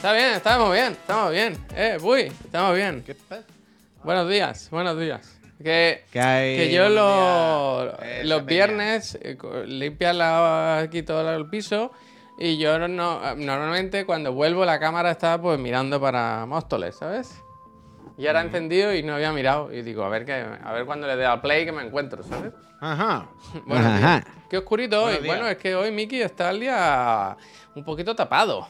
Está bien, estamos bien, estamos bien. Eh, uy, estamos bien. Buenos días, buenos días. Que, ¿Qué hay? que yo lo- días. los viernes eh, limpia la, aquí todo el piso y yo no, no- normalmente cuando vuelvo la cámara está pues mirando para Móstoles, ¿sabes? Y ahora he encendido y no había mirado y digo, a ver, que, a ver cuando le dé al play que me encuentro, ¿sabes? Ajá. Buenos Ajá. Qué oscurito hoy. Buenos días. Bueno, es que hoy Miki está al día un poquito tapado.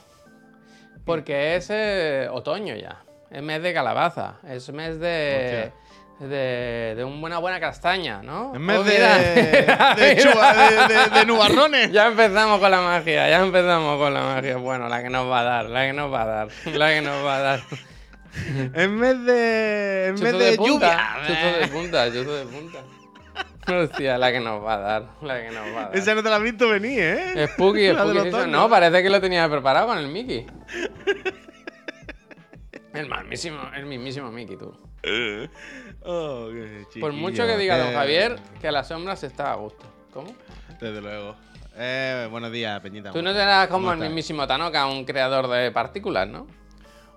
Porque es eh, otoño ya. Es mes de calabaza. Es mes de. De, de una buena castaña, ¿no? En vez Oh, de, de, chuba- de, nubarrones. Ya empezamos con la magia, ya empezamos con la magia. Bueno, la que nos va a dar, la que nos va a dar, la que nos va a dar. En vez de, en vez de, punta, lluvia. chuzo de punta, chuzo de punta. La que nos va a dar, la que nos va a dar. Esa no te la has visto venir, ¿eh? Spooky, Spooky. No, parece que lo tenía preparado con el Mickey. El mismísimo, el mismísimo Mickey, tú. Oh, qué Por mucho que diga don Eh, Javier que a la sombra se está a gusto. ¿Cómo? Desde luego. Eh, buenos días, Peñita. Tú no serás como ¿Cómo el mismísimo Tanoka, un creador de partículas, ¿no?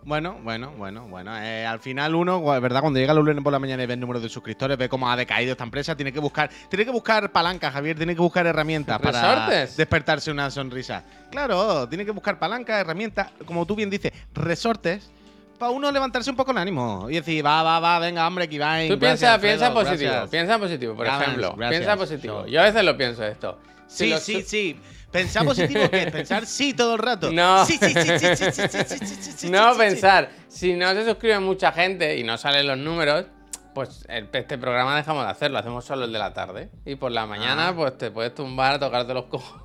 Bueno, bueno, bueno, bueno. Eh, al final uno, ¿verdad? Cuando llega los lunes por la mañana y ve el número de suscriptores, ve cómo ha decaído esta empresa, tiene que buscar, tiene que buscar palancas, Javier, tiene que buscar herramientas para ¿Resortes? despertarse una sonrisa. Claro, tiene que buscar palancas, herramientas, como tú bien dices, resortes, para uno levantarse un poco el ánimo y decir, va, va, va, venga, hombre, que va. Tú piensa, piensa positivo, piensa positivo, por ejemplo. gracias. Piensa positivo. Yo a veces lo pienso esto. Si Sí, sí, sí. Pensar positivo, ¿qué es? Pensar sí todo el rato. No. Sí, sí, sí, sí, sí, sí, sí, sí, sí, sí, sí, No sí, pensar, si no se suscribe mucha gente y no salen los números, pues el- este programa dejamos de hacerlo, hacemos solo el de la tarde. Y por la mañana, Ah. pues te puedes tumbar a tocarte los cojones.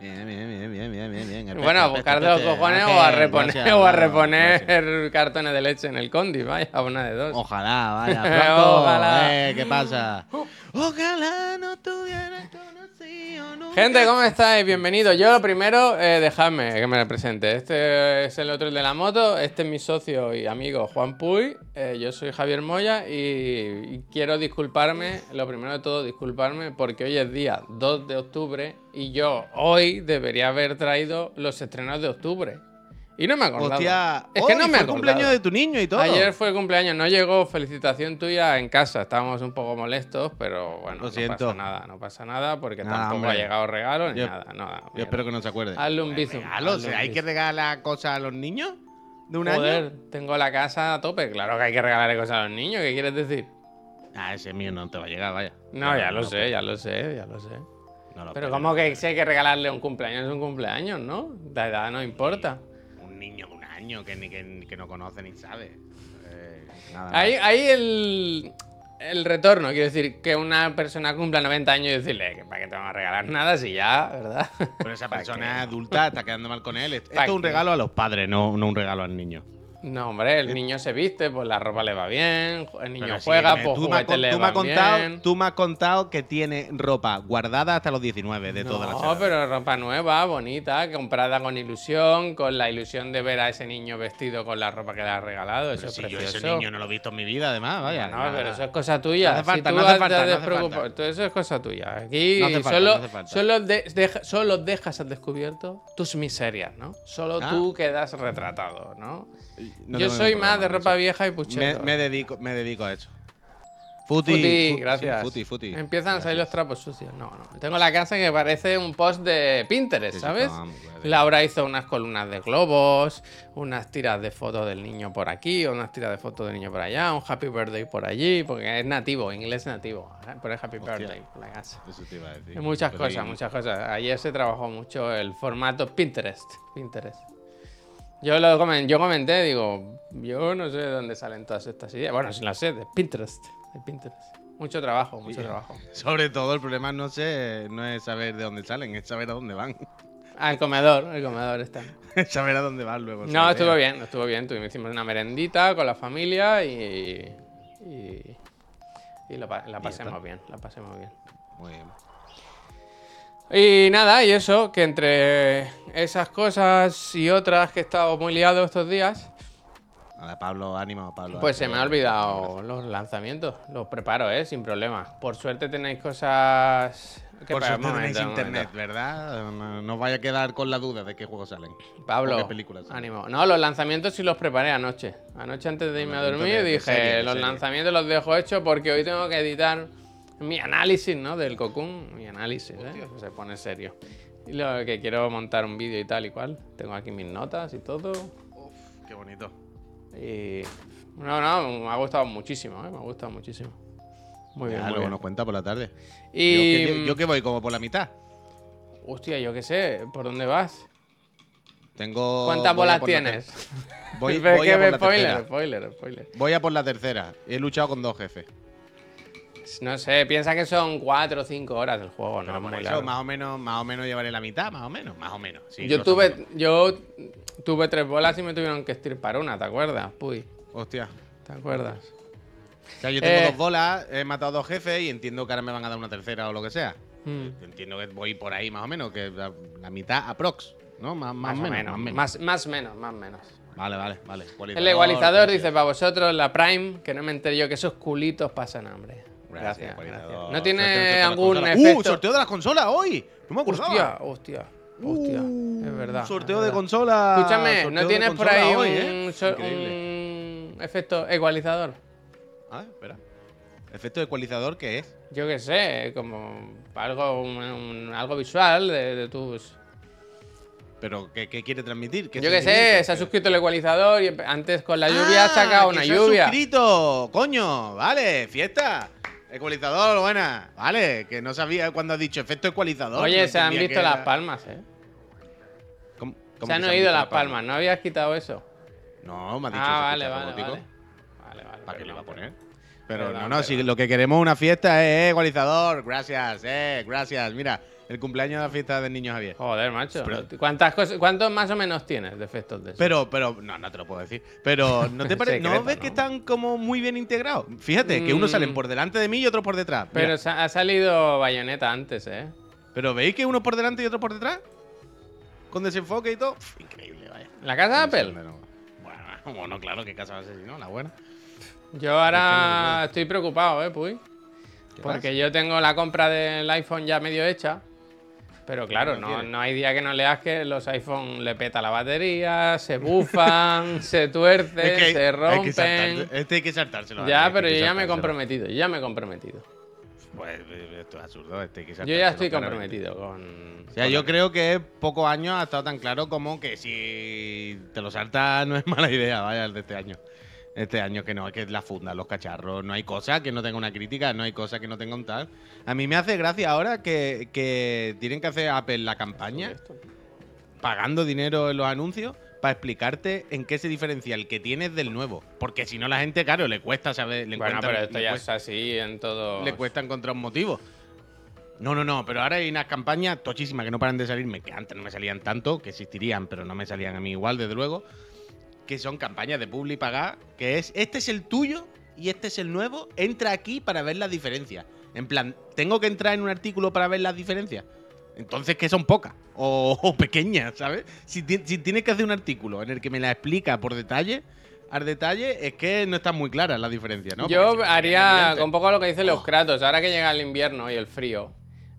Bien, bien, bien, bien, bien, bien, bien. Bueno, a buscarte los cojones o a reponer, o a reponer cartones de leche en el condi, vaya, una de dos. Ojalá, vaya. Franco, Ojalá. Eh, ¿Qué pasa? Ojalá no nunca. Gente, ¿cómo estáis? Bienvenidos. Yo lo primero, eh, dejadme que me presente. Este es el otro el de la moto, este es mi socio y amigo Juan Puy, eh, yo soy Javier Moya y, y quiero disculparme, lo primero de todo, disculparme porque hoy es día 2 de octubre y yo hoy debería haber traído los estrenos de octubre. Y no me he acordado. Hostia, es que no me fue el cumpleaños de tu niño y todo. Ayer fue el cumpleaños, no llegó felicitación tuya en casa, estábamos un poco molestos, pero bueno, Lo no siento. pasa nada, no pasa nada porque Nada, tampoco hombre. ha llegado regalo ni Yo- nada, nada. Yo espero que no se acuerde. Hazle un hazle un ¿Hay que regalar cosas a los niños? ¿De un año? Joder, tengo la casa a tope, claro que hay que regalarle cosas a los niños, ¿qué quieres decir? Ah, ese mío no te va a llegar, vaya. No, ya lo sé, ya lo sé, ya lo sé. no lo Pero como que si hay que regalarle un cumpleaños, es un cumpleaños, ¿no? La edad no importa. Niño de un año que, ni, que, que no conoce ni sabe. Eh, nada, Ahí, ahí el, el retorno, quiero decir, que una persona cumpla 90 años y decirle que para qué te van a regalar nada si ya, ¿verdad? Pero esa ¿Para persona adulta está quedando mal con él. Esto ¿Para es un regalo a los padres, no, no un regalo al niño. No, hombre, el niño se viste, pues la ropa le va bien, el niño Pero sí, juega, me- pues tú me juguete con- le tú me va has contado, bien. Tú me has contado que tiene ropa guardada hasta los 19 de todas las No, pero ropa nueva, bonita, comprada con ilusión, con la ilusión de ver a ese niño vestido con la ropa que le has regalado. Eso es si yo precioso. ese niño no lo he visto en mi vida, además, vaya. No, pero eso es cosa tuya. No hace falta, si no tú hace has falta, no hace falta. eso es cosa tuya. Aquí No hace falta, solo, no hace solo, de- deja- solo dejas al descubierto tus miserias, ¿no? Solo Ah. tú quedas retratado, ¿no? No Yo soy más de ropa vieja y puchero. me dedico, me dedico a eso. Futi, Futi, fu- gracias. futi, futi. Empiezan a salir los trapos sucios. No, no. Tengo la casa que parece un post de Pinterest, ¿sabes? Laura hizo unas columnas de globos, unas tiras de fotos del niño por aquí, unas tiras de fotos del niño por allá, un happy birthday por allí, porque es nativo, inglés nativo. ¿eh? Por el happy Hostia. birthday por la casa. Eso te iba a decir. Hay muchas Pero cosas, y- muchas cosas. Ayer se trabajó mucho el formato Pinterest. Pinterest. Yo lo comen- yo comenté, digo, yo no sé de dónde salen todas estas ideas. Bueno, sí las sé, de Pinterest. De Pinterest. Mucho trabajo, mucho trabajo. Sobre todo, el problema no, sé, no es saber de dónde salen, es saber a dónde van. Ah, el comedor, el comedor está. Es saber a dónde van luego. No, estuvo bien, estuvo bien. Tuvimos, hicimos una merendita con la familia y. y, pa- la pasemos bien, la pasemos bien. Muy bien. Y nada, y eso, que entre esas cosas y otras que he estado muy liado estos días, A ver, Pablo, ánimo, Pablo. Pues se me ha olvidado los lanzamientos. Los preparo, ¿eh? Sin problema. Por suerte tenéis cosas... ¿Qué Por suerte tenéis momento, internet. ¿verdad? No, no os vaya a quedar con la duda de qué juegos salen. Pablo, ¿O qué películas salen. ánimo. No, los lanzamientos sí los preparé anoche. Anoche antes de irme a dormir dije, serie, los serie. lanzamientos los dejo hechos porque hoy tengo que editar mi análisis, ¿no? Del Cocoon, mi análisis, ¿eh? Se pone serio. Y lo que quiero montar un vídeo y tal y cual. Tengo aquí mis notas y todo. Uf, qué bonito. Y... No, no, me ha gustado muchísimo, ¿eh? Me ha gustado muchísimo. Muy bien, muy luego bien. nos cuenta por la tarde. Y... Yo, que, yo que voy como por la mitad. Hostia, yo qué sé, ¿por dónde vas? Tengo. ¿Cuántas bolas por tienes? Voy, a por la spoiler, tercera. spoiler, spoiler. Voy a por la tercera. He luchado con dos jefes. No sé, piensa que son 4 o 5 horas del juego, no muy eso, más o menos, más o menos llevaré la mitad, más o menos, más o menos. Sí, Yo tuve, yo tuve tres bolas y me tuvieron que estirpar una, ¿te acuerdas? Puy, Hostia. ¿te acuerdas? O sea, yo tengo Eh. dos bolas, he matado dos jefes y entiendo que ahora me van a dar una tercera o lo que sea. Mm, Entiendo que voy por ahí más o menos, que la, la mitad aprox, ¿no? Más, Más, menos, menos, más menos. más, más menos, más menos. Vale, vale, vale. El igualizador dice para vosotros, la Prime, que no me enteré yo que esos culitos pasan hambre. Gracias, Gracias. ¿No Sorteo tiene las algún consolas. efecto? ¡Uh! Sorteo de las consolas hoy. No me acordaba. Hostia, hostia, hostia. Uh, es verdad. Sorteo es de consola. Escúchame, sorteo ¿no tienes por ahí hoy, un, ¿eh? un efecto ecualizador? Ah, espera. ¿Efecto ecualizador qué es? Yo qué sé, como algo, un- un- algo visual de, de tus... ¿Pero qué, qué quiere transmitir? ¿Qué Yo qué sé, se ha suscrito el ecualizador y antes con la lluvia ha Ah, sacado que una se ha lluvia. suscrito! ¡Coño! Vale, fiesta. Ecualizador, buena. Vale, que no sabía cuando has dicho efecto ecualizador. Oye, no se han visto las era- palmas, ¿eh? ¿Cómo- cómo Se han oído las palmas, ¿no habías quitado eso? No, me ha dicho Ah, vale, vale, vale. Vale, vale. ¿Para qué le iba a poner? Pero no, no, si lo que queremos es una fiesta, eh, eh, ecualizador. Gracias, eh, gracias. Mira, el cumpleaños de la fiesta del niño Javier. Joder, macho. Pero- ¿Cuántas cosas, ¿Cuántos más o menos tienes de efectos de eso? Pero, pero, no, no te lo puedo decir. Pero, ¿no te parece? ¿No ves ¿no? que están como muy bien integrados? Fíjate, que unos Mm. salen por delante de mí y otros por detrás. Mira, Pero sa- ha salido bayoneta antes, ¿eh? Pero ¿veis que uno por delante y otro por detrás? Con desenfoque y todo. Increíble, vaya. ¿La casa de Apple? Bueno, bueno, claro, que casa va a ser si no, la buena. Yo ahora estoy preocupado, ¿eh, Puy? ¿Qué Porque pasa? yo tengo la compra del iPhone ya medio hecha. Pero claro, no no, hay día que no leas que los iPhone le peta la batería, se bufan, se tuercen, Es que hay- se hay que rompen. saltar- este hay que saltárselo. ya, hay pero yo ya me he comprometido, ya me he comprometido. Pues eh, esto es absurdo, este hay que Yo ya estoy comprometido con. O sea, yo creo que pocos años ha estado tan claro como que si te lo saltas no es mala idea, vaya, el de este año. Este año que no, es que es la funda, los cacharros, no hay cosa que no tenga una crítica, no hay cosa que no tenga un tal. A mí me hace gracia ahora que, que tienen que hacer Apple la campaña pagando dinero en los anuncios para explicarte en qué se diferencia el que tienes del nuevo. Porque si no, la gente, claro, le cuesta saber. Le Bueno, pero esto ya cuesta- es así en todo. le cuesta encontrar un motivo. No, no, no, pero ahora hay unas campañas tochísimas que no paran de salirme, que antes no me salían tanto, que existirían, pero no me salían a mí igual, desde luego, que son campañas de publi pagar, que es, este es el tuyo y este es el nuevo, entra aquí para ver las diferencias. En plan, ¿tengo que entrar en un artículo para ver las diferencias? Entonces, que son pocas o, o pequeñas, ¿sabes? Si, si tienes que hacer un artículo en el que me la explica por detalle, al detalle, es que no están muy claras las diferencias, ¿no? Si Yo haría, con poco lo que dicen Oh. los Kratos, ahora que llega el invierno y el frío,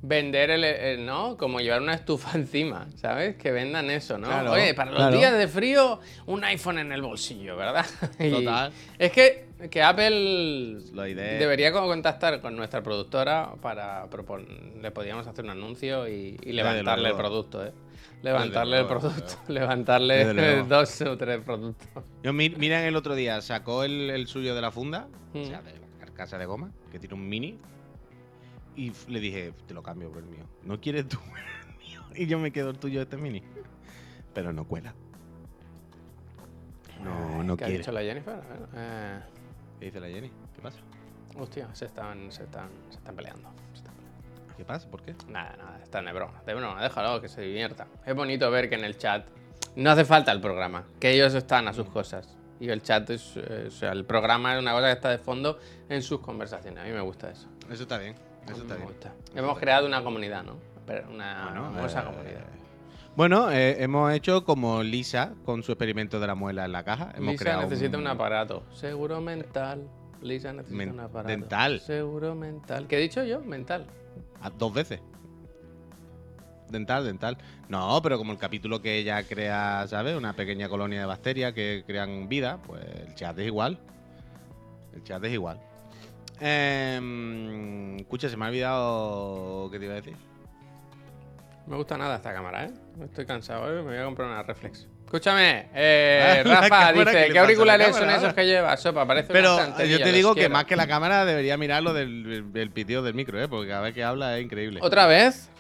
vender el, el- ¿no? Como llevar una estufa encima, ¿sabes? Que vendan eso, ¿no? Claro, Oye, para los claro. días de frío, un iPhone en el bolsillo, ¿verdad? Y Total. Es que, que Apple Lo idea- debería co- contactar con nuestra productora para proponer, le podríamos hacer un anuncio y, y levantarle el producto, ¿eh? Levantarle el producto, levantarle dos o tres productos. Yo, mi- miren el otro día, sacó el, el suyo de la funda, o Mm. sea, de la carcasa de goma, que tiene un mini. Y le dije, te lo cambio por el mío. ¿No quieres tú el mío? Y yo me quedo el tuyo de este mini. Pero no cuela. No, no ¿Qué ha quiere. dicho la Jennifer? Eh, ¿Qué dice la Jenny? ¿Qué pasa? hostia, se están, se están, se están peleando. se están peleando. ¿Qué pasa? ¿Por qué? Nada, nada, están de broma. De broma, déjalo, que se divierta. Es bonito ver que en el chat no hace falta el programa, que ellos están a sus cosas. Y el chat es, eh, o sea, el programa es una cosa que está de fondo en sus conversaciones. A mí me gusta eso. Eso está bien. Eso está bien. Hemos creado una comunidad, ¿no? Una Bueno, hermosa eh, comunidad. Bueno, eh, hemos hecho como Lisa con su experimento de la muela en la caja. Hemos Lisa creado necesita un... un aparato. Seguro mental. Lisa necesita Men- un aparato. dental. Seguro mental. ¿Qué he dicho yo? Mental. a- dos veces. Dental, dental. No, pero como el capítulo que ella crea, ¿sabes? Una pequeña colonia de bacterias que crean vida, pues el chat es igual. El chat es igual. Em, escucha, se me ha olvidado qué te iba a decir. No me gusta nada esta cámara, ¿eh? Estoy cansado, ¿eh? Me voy a comprar una reflex. Escúchame, eh, La Rafa cámara, ¿qué dice, ¿qué auriculares son esos ahora? que llevas? Sopa, parece Pero una yo te digo que más que la cámara debería mirar lo del, del pitido del micro, ¿eh? Porque cada vez que habla es increíble. ¿Otra vez?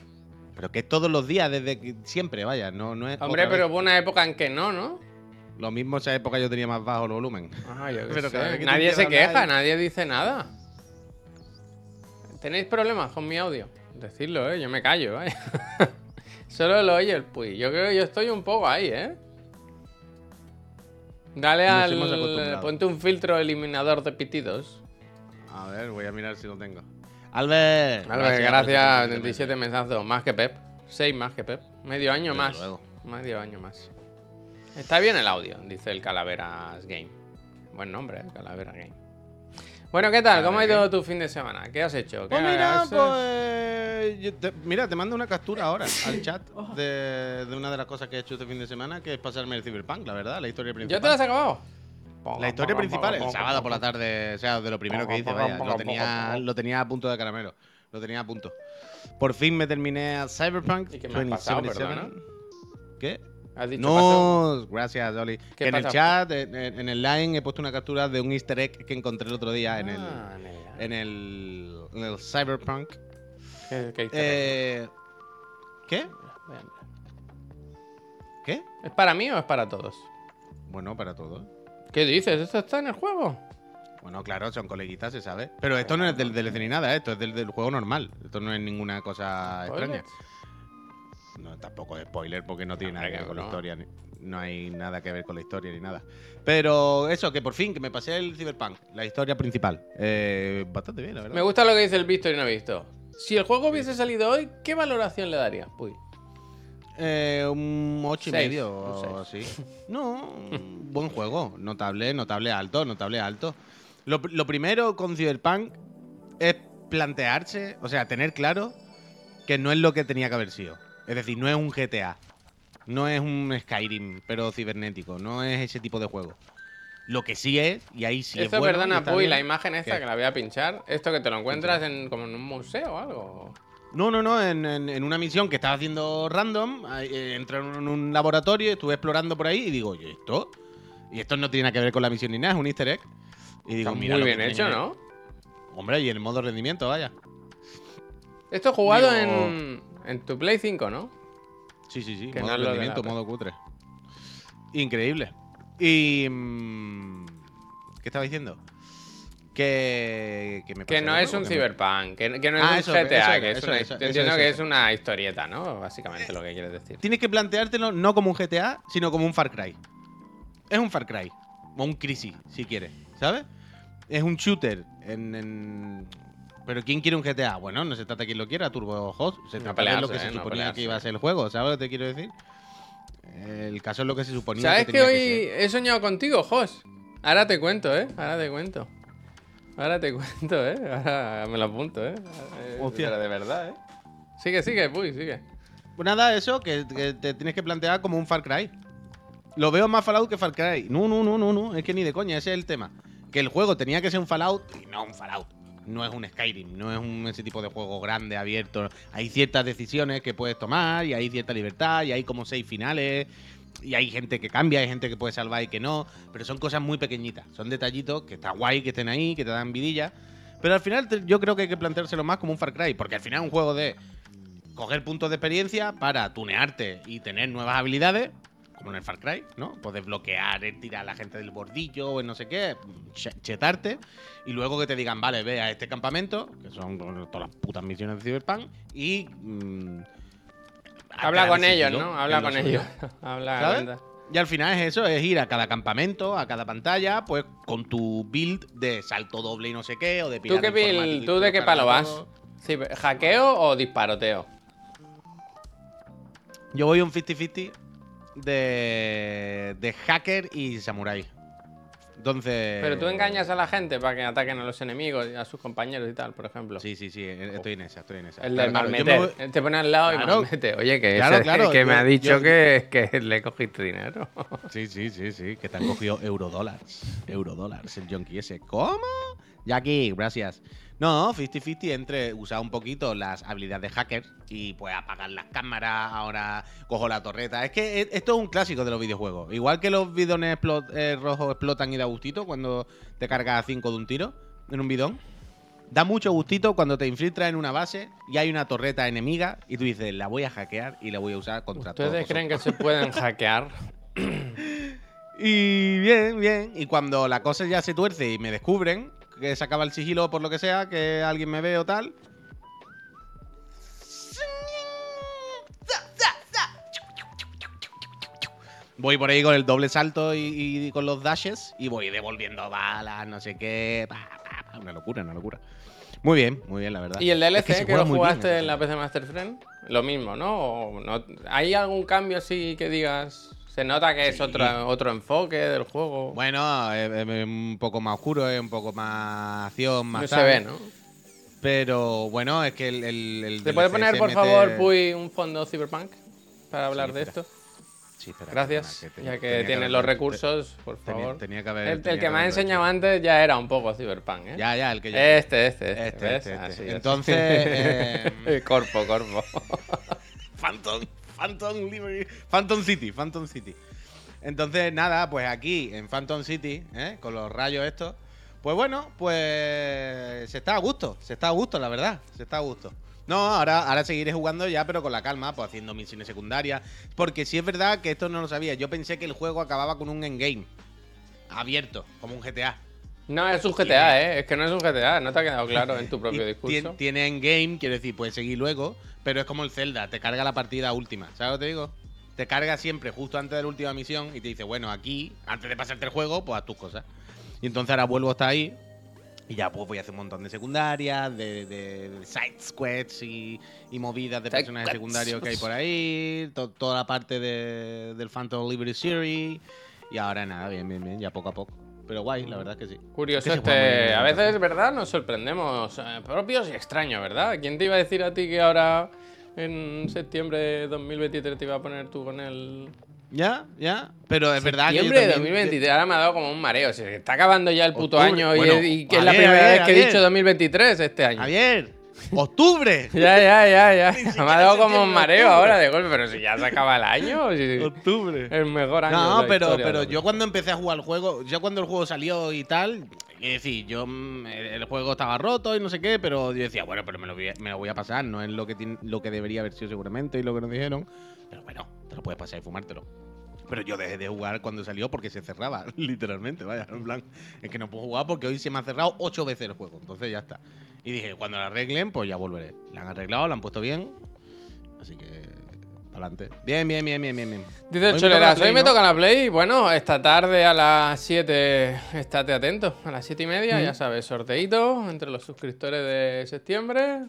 Pero que es todos los días, desde que siempre, vaya, no, no es. Hombre, pero vez. hubo una época en que no, ¿no? Lo mismo esa época yo tenía más bajo el volumen. Ah, yo qué Pero sé. Nadie se queja, nadie dice nada. ¿Tenéis problemas con mi audio? Decidlo, ¿eh? Yo me callo, ¿eh? Solo lo oye el Puy. Yo creo que yo estoy un poco ahí, ¿eh? Dale Nos al... Ponte un filtro eliminador de pitidos. A ver, voy a mirar si lo tengo. Albert. Albert, por gracias. este 27 mesazos. Más que Pep. 6 más que Pep. Medio año Desde más. luego. Medio año más. Está bien el audio, dice el Calaveras Game. Buen nombre, ¿eh? Calaveras Game. Bueno, ¿qué tal? ¿Cómo ha ido tu fin de semana? ¿Qué has hecho? ¿Qué Pues mira, pues. te, mira, te mando una captura ahora al chat de, de una de las cosas que he hecho este fin de semana, que es pasarme el Cyberpunk, la verdad, la historia principal. ¿Ya te lo has acabado? La historia principal, el sábado por la tarde, o sea, de lo primero que hice, vaya, lo tenía, lo tenía a punto de caramelo, lo tenía a punto. Por fin me terminé a Cyberpunk ¿Y qué me has pasado, 2077. ¿Qué? ¿Has dicho? No, gracias, Oli. ¿Qué Que en el chat, en, el line, he puesto una captura de un easter egg que encontré el otro día en el, Ah, en el- en el, en el Cyberpunk. ¿Qué- qué- qué- Eh, ¿Qué? ¿Qué? ¿Es para mí o es para todos? Bueno, para todos. ¿Qué dices? ¿Esto está en el juego? Bueno, claro, son coleguitas, se sabe. Pero esto no es del DLC ni nada, ¿eh? esto es del, del juego normal. Esto no es ninguna cosa extraña. No, tampoco es spoiler porque no tiene nada que ver con la historia. ni- no hay nada que ver con la historia ni nada. Pero eso, que por fin, que me pasé el Cyberpunk, la historia principal. Eh, bastante bien, la verdad. Me gusta lo que dice el visto y no visto. Si el juego hubiese salido hoy, ¿qué valoración le darías? Uy. Eh, un 8 y medio o así. No, buen juego. Notable, notable alto, notable alto. Lo, lo primero con Cyberpunk es plantearse, o sea, tener claro que no es lo que tenía que haber sido. Es decir, no es un GTA. No es un Skyrim, pero cibernético. No es ese tipo de juego. Lo que sí es, y ahí sí Esto es bueno, perdona, Puy, la imagen esta ¿Qué? que la voy a pinchar. Esto que te lo encuentras en, como en un museo o algo. No, no, no, en, en- en una misión que estaba haciendo random, eh, entré en un, laboratorio, estuve explorando por ahí y digo, oye, ¿esto? Y esto no tiene nada que ver con la misión ni nada, es un easter egg. Y digo, Está mira muy bien hecho. ¿no? Hombre, y en el modo rendimiento, vaya. Esto jugado Digo- en, en tu Play 5, ¿no? Sí, sí, sí, Que modo no rendimiento, modo cutre. Increíble. Y... mm, ¿Qué estaba diciendo? Que, que me Que pasé no es un que Cyberpunk, que, que no es Ah, un eso, GTA, eso que es eso una, entiendo que es una historieta, ¿no? Básicamente lo que quieres decir. Tienes que planteártelo no como un GTA, sino como un Far Cry. Es un Far Cry. O un Crisis, si quieres. ¿Sabes? Es un shooter. En, en- Pero ¿quién quiere un GTA? Bueno, no se trata de quien lo quiera, Turbo Host. Se No trata de lo que se eh, no suponía que iba a ser el juego. ¿Sabes lo que te quiero decir? El caso es lo que se suponía ¿Sabes que hoy que ser. he soñado contigo, Jos? Ahora te cuento, ¿eh? Ahora te cuento. Ahora te cuento, ¿eh? Ahora me lo apunto, ¿eh? Eh, Hostia. Pero de verdad, ¿eh? Sigue, sigue, Puy, sigue. Pues nada, eso, que, que te tienes que plantear como un Far Cry. Lo veo más Fallout que Far Cry. No, no, no, no, no. Es que ni de coña, ese es el tema. Que el juego tenía que ser un Fallout y no un Fallout. No es un Skyrim, no es un, ese tipo de juego grande, abierto. Hay ciertas decisiones que puedes tomar y hay cierta libertad y hay como seis finales. Y hay gente que cambia, hay gente que puede salvar y que no. Pero son cosas muy pequeñitas. Son detallitos que está guay que estén ahí, que te dan vidilla. Pero al final yo creo que hay que planteárselo más como un Far Cry. Porque al final es un juego de coger puntos de experiencia para tunearte y tener nuevas habilidades, como en el Far Cry, ¿no? Puedes bloquear, eh, tirar a la gente del bordillo o en no sé qué, che- chetarte, y luego que te digan, vale, ve a este campamento, que son todas las putas misiones de Cyberpunk, y. mm, Habla con ellos, ¿no? Habla con ellos. Habla. Y al final es eso, es ir a cada campamento, a cada pantalla, pues con tu build de salto doble y no sé qué, o de ¿Tú, qué ¿Tú de qué palo vas? Sí, ¿Hackeo o disparoteo? Yo voy un 50-50 de, de hacker y samurai. Entonces. Pero tú engañas a la gente para que ataquen a los enemigos y a sus compañeros y tal, por ejemplo. Sí, sí, sí, eh, estoy en esa, estoy en esa. El del claro, voy- te pone al lado Claro. y malmete. Oye, que, Claro, ese- que me ha dicho yo- que, que le cogiste dinero. Sí, sí, sí, sí, que te han cogido eurodólares. Eurodólares, el junkie ese. ¿Cómo? Jackie, gracias. No, 50-50 entre usar un poquito las habilidades de hacker y pues apagar las cámaras, ahora cojo la torreta. Es que e- esto es un clásico de los videojuegos. Igual que los bidones eh, rojos explotan y da gustito cuando te cargas a 5 de un tiro en un bidón. Da mucho gustito cuando te infiltras en una base y hay una torreta enemiga y tú dices, la voy a hackear y la voy a usar contra todos. ¿Ustedes creen que se pueden hackear? Y bien, bien. Y cuando la cosa ya se tuerce y me descubren que se acaba el sigilo por lo que sea, que alguien me ve o tal. Voy por ahí con el doble salto y, y con los dashes y voy devolviendo balas, no sé qué. Una locura, una locura. Muy bien, muy bien, la verdad. ¿Y el Es DLC que que, lo bien jugaste en la. PC Master Friend? Lo mismo, ¿no? ¿O no? ¿Hay algún cambio así que digas? Se nota que es otro, otro enfoque del juego. Bueno, es, es un poco más oscuro, es un poco más acción, más no se ve, ¿no? Pero bueno, es que el. el, el ¿Te puede poner, por favor, Puy, un fondo Cyberpunk? Para hablar Sí, de esto. Sí, espera, Gracias. ya que tienes los te- recursos, por favor. tenía que haber- el, que me ha enseñado antes ya era un poco Cyberpunk, ¿eh? Ya, ya, el que yo. Este, este, este. Este, este, este. Entonces, eh, corpo, corpo. Phantom, Phantom Liberty. Phantom City, Phantom City. Entonces, nada, pues aquí en Phantom City, ¿eh? con los rayos estos, pues bueno, pues se está a gusto, se está a gusto, la verdad, se está a gusto. No, ahora, ahora seguiré jugando ya, pero con la calma, pues haciendo misiones secundarias. Porque sí es verdad que esto no lo sabía. Yo pensé que el juego acababa con un endgame abierto, como un GTA. No, es un GTA, ¿eh? Es que no es un GTA, no te ha quedado claro en tu propio discurso. tien- Tiene endgame, quiero decir, puedes seguir luego, pero es como el Zelda, te carga la partida última. ¿Sabes lo que te digo? Te carga siempre justo antes de la última misión y te dice, bueno, aquí, antes de pasarte el juego, pues haz tus cosas. Y entonces ahora vuelvo hasta ahí y ya pues voy a hacer un montón de secundarias, de, de- de side squads y, y movidas de Side personajes quests. secundarios que hay por ahí, to- toda la parte de- del Phantom Liberty Series. Y ahora nada, bien, bien, bien, ya poco a poco. Pero guay, la verdad es que sí. Curioso Es que este. A veces, ¿verdad? Nos sorprendemos eh, propios y extraños, ¿verdad? ¿Quién te iba a decir a ti que ahora en septiembre de 2023 te iba a poner tú con el. Ya, ya. Pero es verdad que. Septiembre de también- 2023, ahora me ha dado como un mareo. Se está acabando ya el puto Octubre, año y- y, que es la primera vez que he dicho 2023 este año. Javier, octubre. Ya, ya, ya, ya. Me ha dado como un mareo octubre. ahora de golpe, pero si ya se acaba el año. si- octubre. el mejor año. de No, la pero, historia pero de yo cuando empecé a jugar el juego, ya cuando el juego salió y tal, es decir, yo mm, el juego estaba roto y no sé qué, pero yo decía, bueno, pero me lo voy a, me lo voy a pasar, no es lo que, lo que debería haber sido seguramente y lo que nos dijeron, pero bueno, te lo puedes pasar y fumártelo. Pero yo dejé de jugar cuando salió porque se cerraba, literalmente, vaya, en plan, es que no puedo jugar porque hoy se me ha cerrado ocho veces el juego, entonces ya está. Y dije, cuando lo arreglen, pues ya volveré. La han arreglado, la han puesto bien, así que, adelante. Bien, bien, bien, bien, bien, bien. Dice Choleras, la hoy me toca la Play. Bueno, esta tarde a las 7, estate atento. A las 7 y media, ya sabes, sorteito entre los suscriptores de septiembre.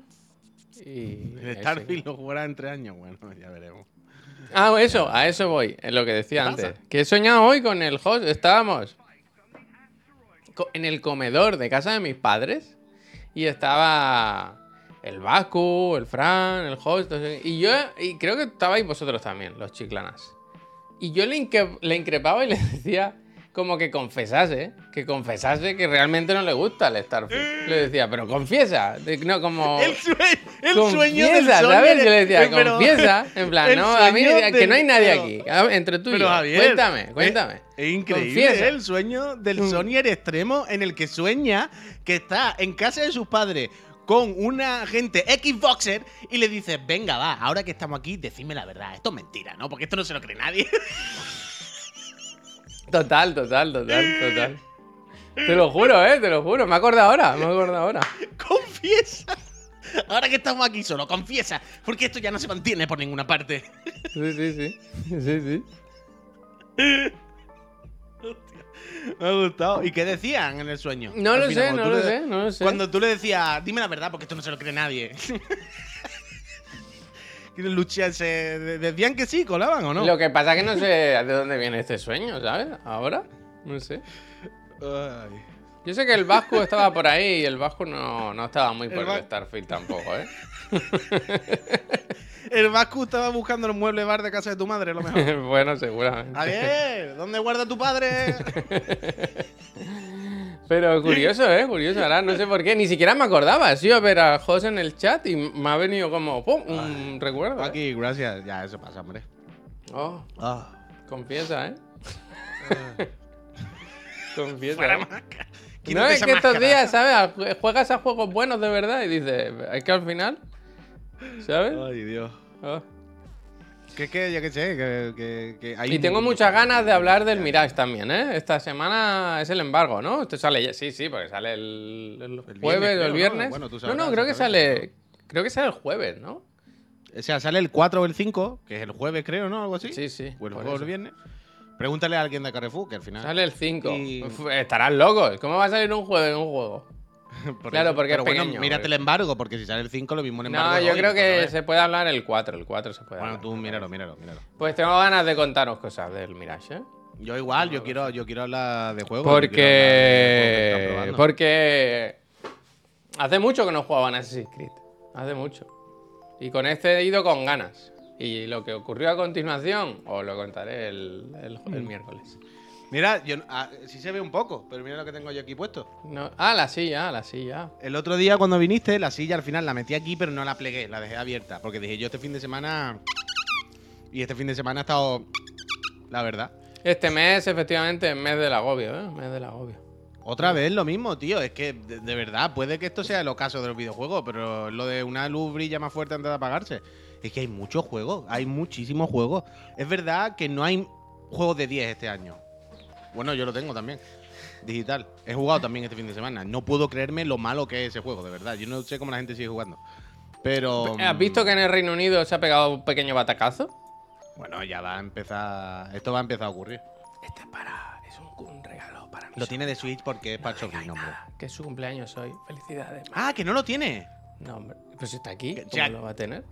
Y. El. Starfield lo jugará en tres años, bueno, ya veremos. Ah, eso, a eso voy, es lo que decía ¿Qué antes. pasa? Que he soñado hoy con el host. Estábamos en el comedor de casa de mis padres y estaba el Baku, el Fran, el host. y yo, y creo que estabais vosotros también, los chiclanas. Y yo le, le increpaba y le decía como que confesase, que confesase que realmente no le gusta el Starfield. Le decía, pero confiesa, no como... El, sue- el sueño del Confiesa, ¿sabes? Yo le decía, eh, pero- confiesa, en plan, no, a mí que no hay nadie aquí. Entre tú y Pero yo. Javier, cuéntame, es- cuéntame. Es, increíble Confiesa. ¿eh? el sueño del Mm. Sonyer extremo en el que sueña que está en casa de sus padres con una gente Xboxer y le dice, venga, va, ahora que estamos aquí, decime la verdad. Esto es mentira, ¿no? Porque esto no se lo cree nadie. Total, total, total, total. Te lo juro, eh, te lo juro. Me acuerdo ahora, me acuerdo ahora. confiesa. Ahora que estamos aquí solo, confiesa. Porque esto ya no se mantiene por ninguna parte. Sí, sí, sí. Sí, sí. Me ha gustado. ¿Y qué decían en el sueño? No Al lo final, sé, no lo le- sé, no lo sé. Cuando tú le decías, dime la verdad porque esto no se lo cree nadie. Que lucha- se de- decían que sí, colaban o no. Lo que pasa es que no sé de dónde viene este sueño, ¿sabes? Ahora, no sé. Ay. Yo sé que el Vasco estaba por ahí y el Vasco no, no estaba muy por el Starfield tampoco, ¿eh? El Vasco estaba buscando el mueble bar de casa de tu madre, a lo mejor. bueno, seguramente. Javier, ¿dónde guarda tu padre? Pero curioso, ¿eh? Curioso. Ahora no sé por qué. Ni siquiera me acordaba. Sí, a ver a José en el chat y me ha venido como ¡pum! un recuerdo. ¿eh? Aquí, gracias. Ya, eso pasa, hombre. Oh, Ah. confiesa, ¿eh? confiesa. ¿eh? No, es que estos días, ¿sabes? Juegas a juegos buenos de verdad y dices, es que al final, ¿sabes? Ay, Dios. Oh. Que, que, yo qué sé, que, que, que hay Y tengo un- muchas ganas de hablar del Mirage también, ¿eh? Esta semana es el embargo, ¿no? Esto sale ya, sí, sí, porque sale el, el viernes, jueves o el ¿no? viernes. Bueno, tú no, sabrás no, creo que sale, creo que sale el jueves, ¿no? O sea, sale el 4 o el 5, que es el jueves, creo, ¿no? Algo así. Sí, sí. O el jueves o el viernes. Pregúntale a alguien de Carrefour, que al final. Sale el 5. Y- Uf, Estarán locos. ¿Cómo va a salir un jueves en un juego? Por claro, eso. porque es Pero bueno, pequeño, mírate el embargo, porque si sale el 5, lo mismo el embargo. No, es yo creo que se puede hablar el 4. El 4 se puede Bueno, hablar. tú míralo, míralo, míralo. Pues tengo ganas de contaros cosas del Mirage, ¿eh? Yo igual, yo quiero, yo quiero hablar de juegos. que Porque. Porque. Hace mucho que no jugaban Assassin's Creed. Hace mucho. Y con este he ido con ganas. Y lo que ocurrió a continuación, os lo contaré el, el- el Mm. miércoles. Mira, yo, ah, sí se ve un poco, pero mira lo que tengo yo aquí puesto. No- ah, la silla, la silla. El otro día cuando viniste, la silla al final la metí aquí, pero no la plegué, la dejé abierta. Porque dije, yo este fin de semana. Y este fin de semana ha estado. La verdad. Este mes, efectivamente, es mes del agobio, ¿eh? Mes del agobio. Otra vez lo mismo, tío. Es que, de, de verdad, puede que esto sea el ocaso de los videojuegos, pero lo de una luz brilla más fuerte antes de apagarse. Es que hay muchos juegos, hay muchísimos juegos. Es verdad que no hay juegos de 10 este año. Bueno, yo lo tengo también. Digital. He jugado también este fin de semana. No puedo creerme lo malo que es ese juego, de verdad. Yo no sé cómo la gente sigue jugando. Pero. ¿Has visto que en el Reino Unido se ha pegado un pequeño batacazo? Bueno, ya va a empezar. Esto va a empezar a ocurrir. Este es para. Es un, un regalo para mí. Lo tiene de Switch porque es para el sobrino, hombre. Que es su cumpleaños hoy. Felicidades. Ah, que no lo tiene. No, hombre. Pues está aquí, ¿cómo ya- lo va a tener?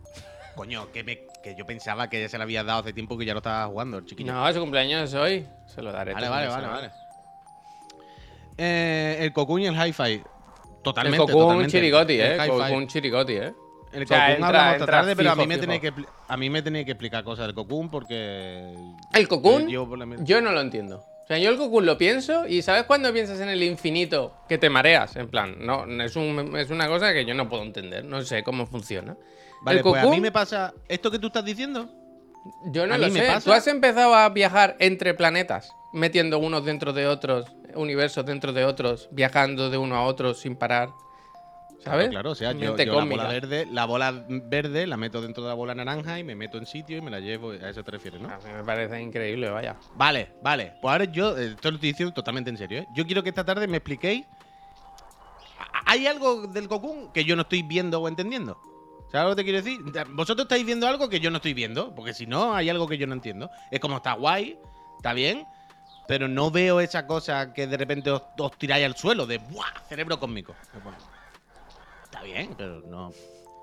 Coño, que, me- que yo pensaba que ya se lo había dado hace tiempo que ya lo estaba jugando el chiquillo. No, su cumpleaños es hoy. Se lo daré. Vale, vale, vale, vale. Eh, el Cocoon y el Hi-Fi. Totalmente. El Cocoon totalmente. chirigoti, El eh. hi-fi. Cocoon chirigoti, eh. El O sea, Cocoon entra- hablamos entra tarde, pero a mí, me tenéis que, a mí me tenéis que explicar cosas del Cocoon porque. El Cocoon, la yo no lo entiendo. O sea, yo el Cocoon lo pienso y ¿sabes cuando piensas en el infinito que te mareas? En plan, no, es, un- es una cosa que yo no puedo entender. No sé cómo funciona. Vale, el pues a mí me pasa. ¿Esto que tú estás diciendo? yo no a lo mí me sé. pasa- ¿Tú has empezado a viajar entre planetas? Metiendo unos dentro de otros, universos dentro de otros, viajando de uno a otro sin parar. ¿Sabes? Claro, o sea, yo, yo la bola verde, la bola verde la meto dentro de la bola naranja y me meto en sitio y me la llevo. A eso te refieres, ¿no? A mí me parece increíble, vaya. Vale, vale. Pues ahora yo, eh, esto lo estoy diciendo totalmente en serio, ¿eh? Yo quiero que esta tarde me expliquéis. ¿a- ¿Hay algo del Cocoon que yo no estoy viendo o entendiendo? ¿Sabes lo que te quiero decir? Vosotros estáis viendo algo que yo no estoy viendo, porque si no, hay algo que yo no entiendo. Es como está guay, está bien, pero no veo esa cosa que de repente os, os tiráis al suelo de ¡buah! Cerebro cósmico. Está bien, pero no.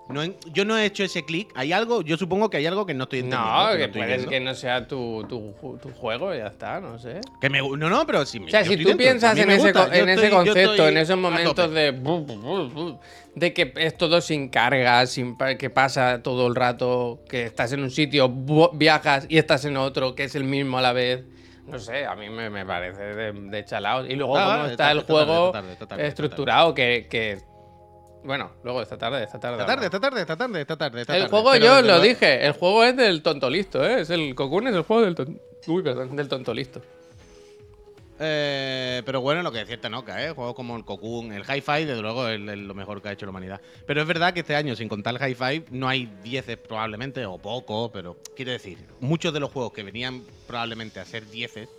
No yo no he hecho ese clic. ¿Hay algo? Yo supongo que hay algo que no estoy entendiendo. No, que que puede que no sea tu, tu, tu juego, ya está, no sé. Que me, no, no, pero si me- O sea, si tú dentro. Piensas en ese, en estoy- concepto, en esos momentos de, de que es todo sin carga, sin que pasa todo el rato, que estás en un sitio, viajas y estás en otro, que es el mismo a la vez. No sé, a mí me, me parece de, de chalaos. Y luego Ah, cómo está el juego estructurado, que, que- Bueno, luego esta tarde, esta tarde. Esta tarde, esta tarde, esta tarde, esta tarde. esta El tarde. juego, Pero yo lo dije, el juego es del tonto listo, ¿eh? Es el Cocoon es el juego del tonto... Uy, perdón, del tonto listo. Eh, pero bueno, lo que es cierta noca, ¿eh? Juegos como el Cocoon, el Hi-Fi, desde luego es, lo mejor que ha hecho la humanidad. Pero es verdad que este año, sin contar el Hi-Fi, no hay 10 probablemente, o poco, pero quiero decir, muchos de los juegos que venían probablemente a ser 10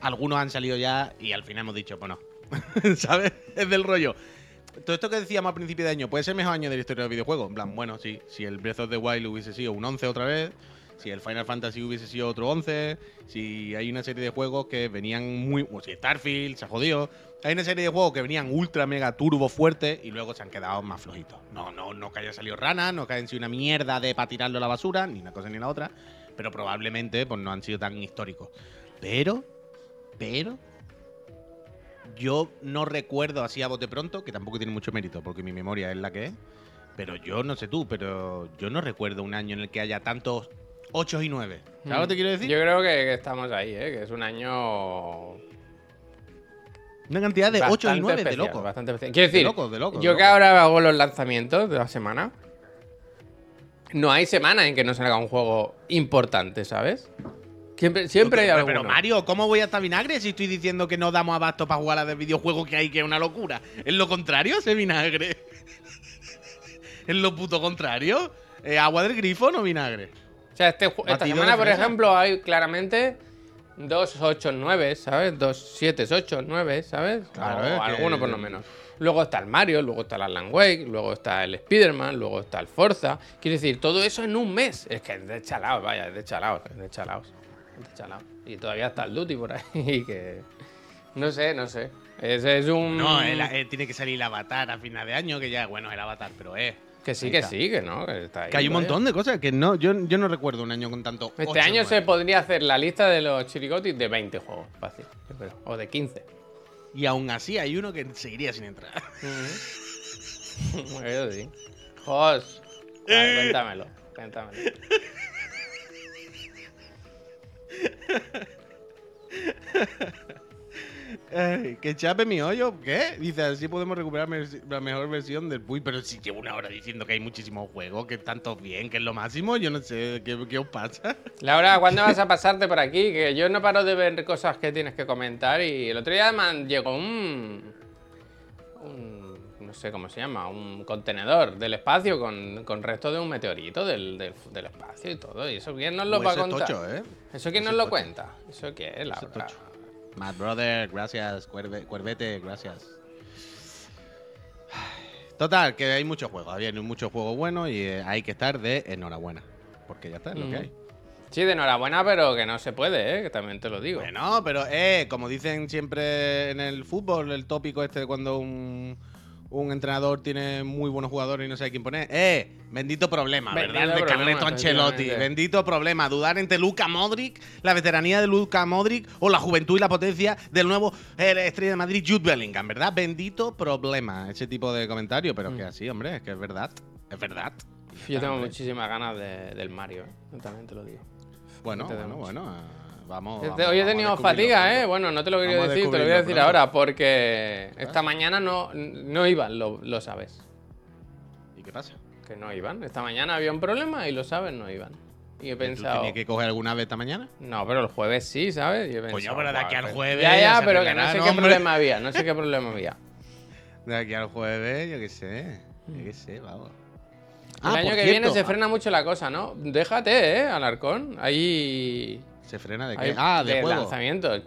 algunos han salido ya y al final hemos dicho, pues no. ¿Sabes? Es del rollo. Todo esto que decíamos a principio de año, puede ser el mejor año de la historia del videojuego. En plan, bueno, sí, si el Breath of the Wild hubiese sido un 11 otra vez, si el Final Fantasy hubiese sido otro 11, si hay una serie de juegos que venían muy. O si Starfield se ha jodido. Hay una serie de juegos que venían ultra mega turbo fuertes y luego se han quedado más flojitos. No, no, no que haya salido rana, no que hayan sido una mierda de para tirarlo a la basura, ni una cosa ni la otra. Pero probablemente pues no han sido tan históricos. Pero, pero. Yo no recuerdo así a bote pronto, que tampoco tiene mucho mérito, porque mi memoria es la que es. Pero yo no sé tú, pero yo no recuerdo un año en el que haya tantos 8 y 9. ¿Sabes lo que te quiero decir? Yo creo que, que estamos ahí, ¿eh? que es un año. Una cantidad de 8 y bastante 9 de especial, loco. Bastante especial. Quiero decir, De loco, de loco, de yo que ahora hago los lanzamientos de la semana, no hay semana en que no salga un juego importante, ¿sabes? Siempre, siempre hay Pero, alguno. pero, Mario, ¿cómo voy a estar vinagre si estoy diciendo que no damos abasto para jugar a de videojuegos que hay que es una locura? ¿Es lo contrario ese vinagre? ¿Es lo puto contrario? ¿Eh, ¿Agua del grifo no vinagre? O sea, este, esta semana, por ejemplo, hay claramente dos 8 9, ¿sabes? Dos 7 8 9, ¿sabes? Claro, o es que- alguno por lo menos. Luego está el Mario, luego está el Alan Wake, luego está el Spider-Man, luego está el Forza. Quiero decir, todo eso en un mes. Es que es de chalaos, vaya, es de chalaos, es de chalaos. Y todavía está el Duty por ahí, que... No sé, no sé. Ese es un... No, el- eh, tiene que salir el avatar a final de año, que ya, bueno, el avatar, pero es. que sí, que sí, que no, que está ahí. Que hay un montón de cosas que no, yo, yo no recuerdo un año con tanto. Este ocho, año se podría hacer la lista de los chirigotis de 20 juegos, fácil. O de 15. Y aún así hay uno que seguiría sin entrar. Eso sí. Jos, cuéntamelo, cuéntamelo. Que chape mi hoyo, ¿qué? Dice, así podemos recuperar la mejor versión del Puy, pero si llevo una hora diciendo que hay muchísimos juegos, que todos bien, que es lo máximo, yo no sé qué, qué os pasa. Laura, ¿cuándo vas a pasarte por aquí? Que yo no paro de ver cosas que tienes que comentar y el otro día me llegó un... un no sé cómo se llama, un contenedor del espacio con, con restos de un meteorito del, del, del espacio y todo. ¿Y eso quién nos lo va a contar? tocho, ¿eh? ¿Eso quién nos lo tocho. cuenta? ¿Eso qué es, Laura? Mad Brother, gracias. Cuerve- Cuervete, gracias. Total, que hay muchos juegos, había muchos juegos buenos y eh, hay que estar de enhorabuena. Porque ya está, es lo que hay. Sí, de enhorabuena, pero que no se puede, ¿eh? Que también te lo digo. Bueno, pero eh, como dicen siempre en el fútbol, el tópico este de cuando un, un entrenador tiene muy buenos jugadores y no sabe quién poner. Eh, bendito problema, Bendito ¿verdad? El de problema, Carleto Ancelotti. Bendito problema. Dudar entre Luca Modric, la veteranía de Luca Modric o la juventud y la potencia del nuevo eh, estrella de Madrid, Jude Bellingham, ¿verdad? Bendito problema. Ese tipo de comentario, pero Mm. que así, hombre, es que es verdad. Es verdad. Yo tengo muchísimas ganas de- del Mario, ¿eh? También te lo digo. Bueno, bueno, bueno. Vamos. Vamos- Hoy he tenido fatiga. ¿eh? Bueno, no te lo quería decir, te lo voy a decir pronto. ahora, porque esta mañana no, no iban, lo, lo sabes. ¿Y qué pasa? Que no iban. Esta mañana había un problema y lo sabes, no iban. Y he ¿Tú pensado. tenías que coger alguna vez esta mañana? No, pero el jueves sí, ¿sabes? Y he Coño, pensado, pero de aquí "Buah, al jueves Ya, ya pero que no sé ¿no, qué hombre? problema había, no sé qué problema había. De aquí al jueves, yo qué sé. Yo qué sé, vamos. El Ah, año que cierto, viene se frena mucho la cosa, ¿no? Déjate, ¿eh, Alarcón? Ahí. ¿Se frena de qué? Hay ah, de, juego. lanzamientos.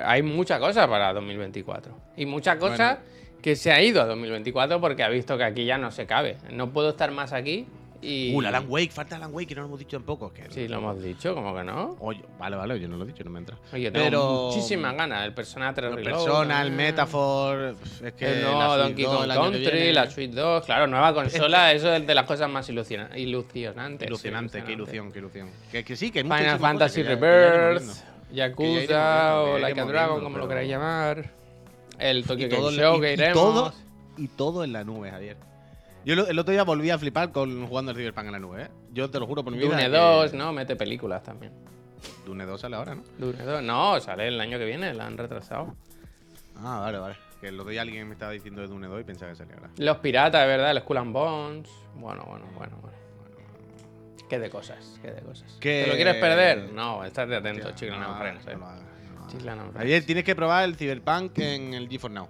Hay mucha cosa para 2024. Y mucha cosa que se ha ido a 2024 porque ha visto que aquí ya no se cabe. No puedo estar más aquí y... Uh, la Alan Wake, falta Alan Wake, que no lo hemos dicho tampoco. Que Sí, lo hemos dicho, como que no. Oye, vale, vale, yo no lo he dicho, no me entra. Oye, tengo Pero- muchísimas ganas. El Persona 3 El Persona, el también. Metaphor. Es que. El la nuevo Donkey 2 Kong Country, la Switch 2. Claro, nueva consola, eso es de las cosas más ilusiona- ilusionantes. Ilusionante, sí, qué ilusión, qué ilusión. Que, que sí, que hay Final Fantasy Rebirth, Yakuza ya o Like a Dragon, viendo, como lo queráis llamar. El Tokyo Game Show que y iremos. todo, y todo en la nube, Javier. Yo el otro día volví a flipar con jugando al Cyberpunk en la nube, ¿eh? Yo te lo juro por mi vida. Dune que 2, ¿no? Mete películas también. Dune 2 sale ahora, ¿no? Dune 2, no, sale el año que viene, la han retrasado. Ah, vale, vale. Que el otro día alguien me estaba diciendo de Dune 2 y pensaba que salía ahora. Los piratas, de verdad, el Skull and Bones. Bueno, bueno, bueno, bueno. Qué de cosas, qué de cosas. ¿Te lo quieres perder? No, estate atento, Hostia, Chiclana no Friends. hagas, eh. no tienes que probar el Cyberpunk en el GeForce Now.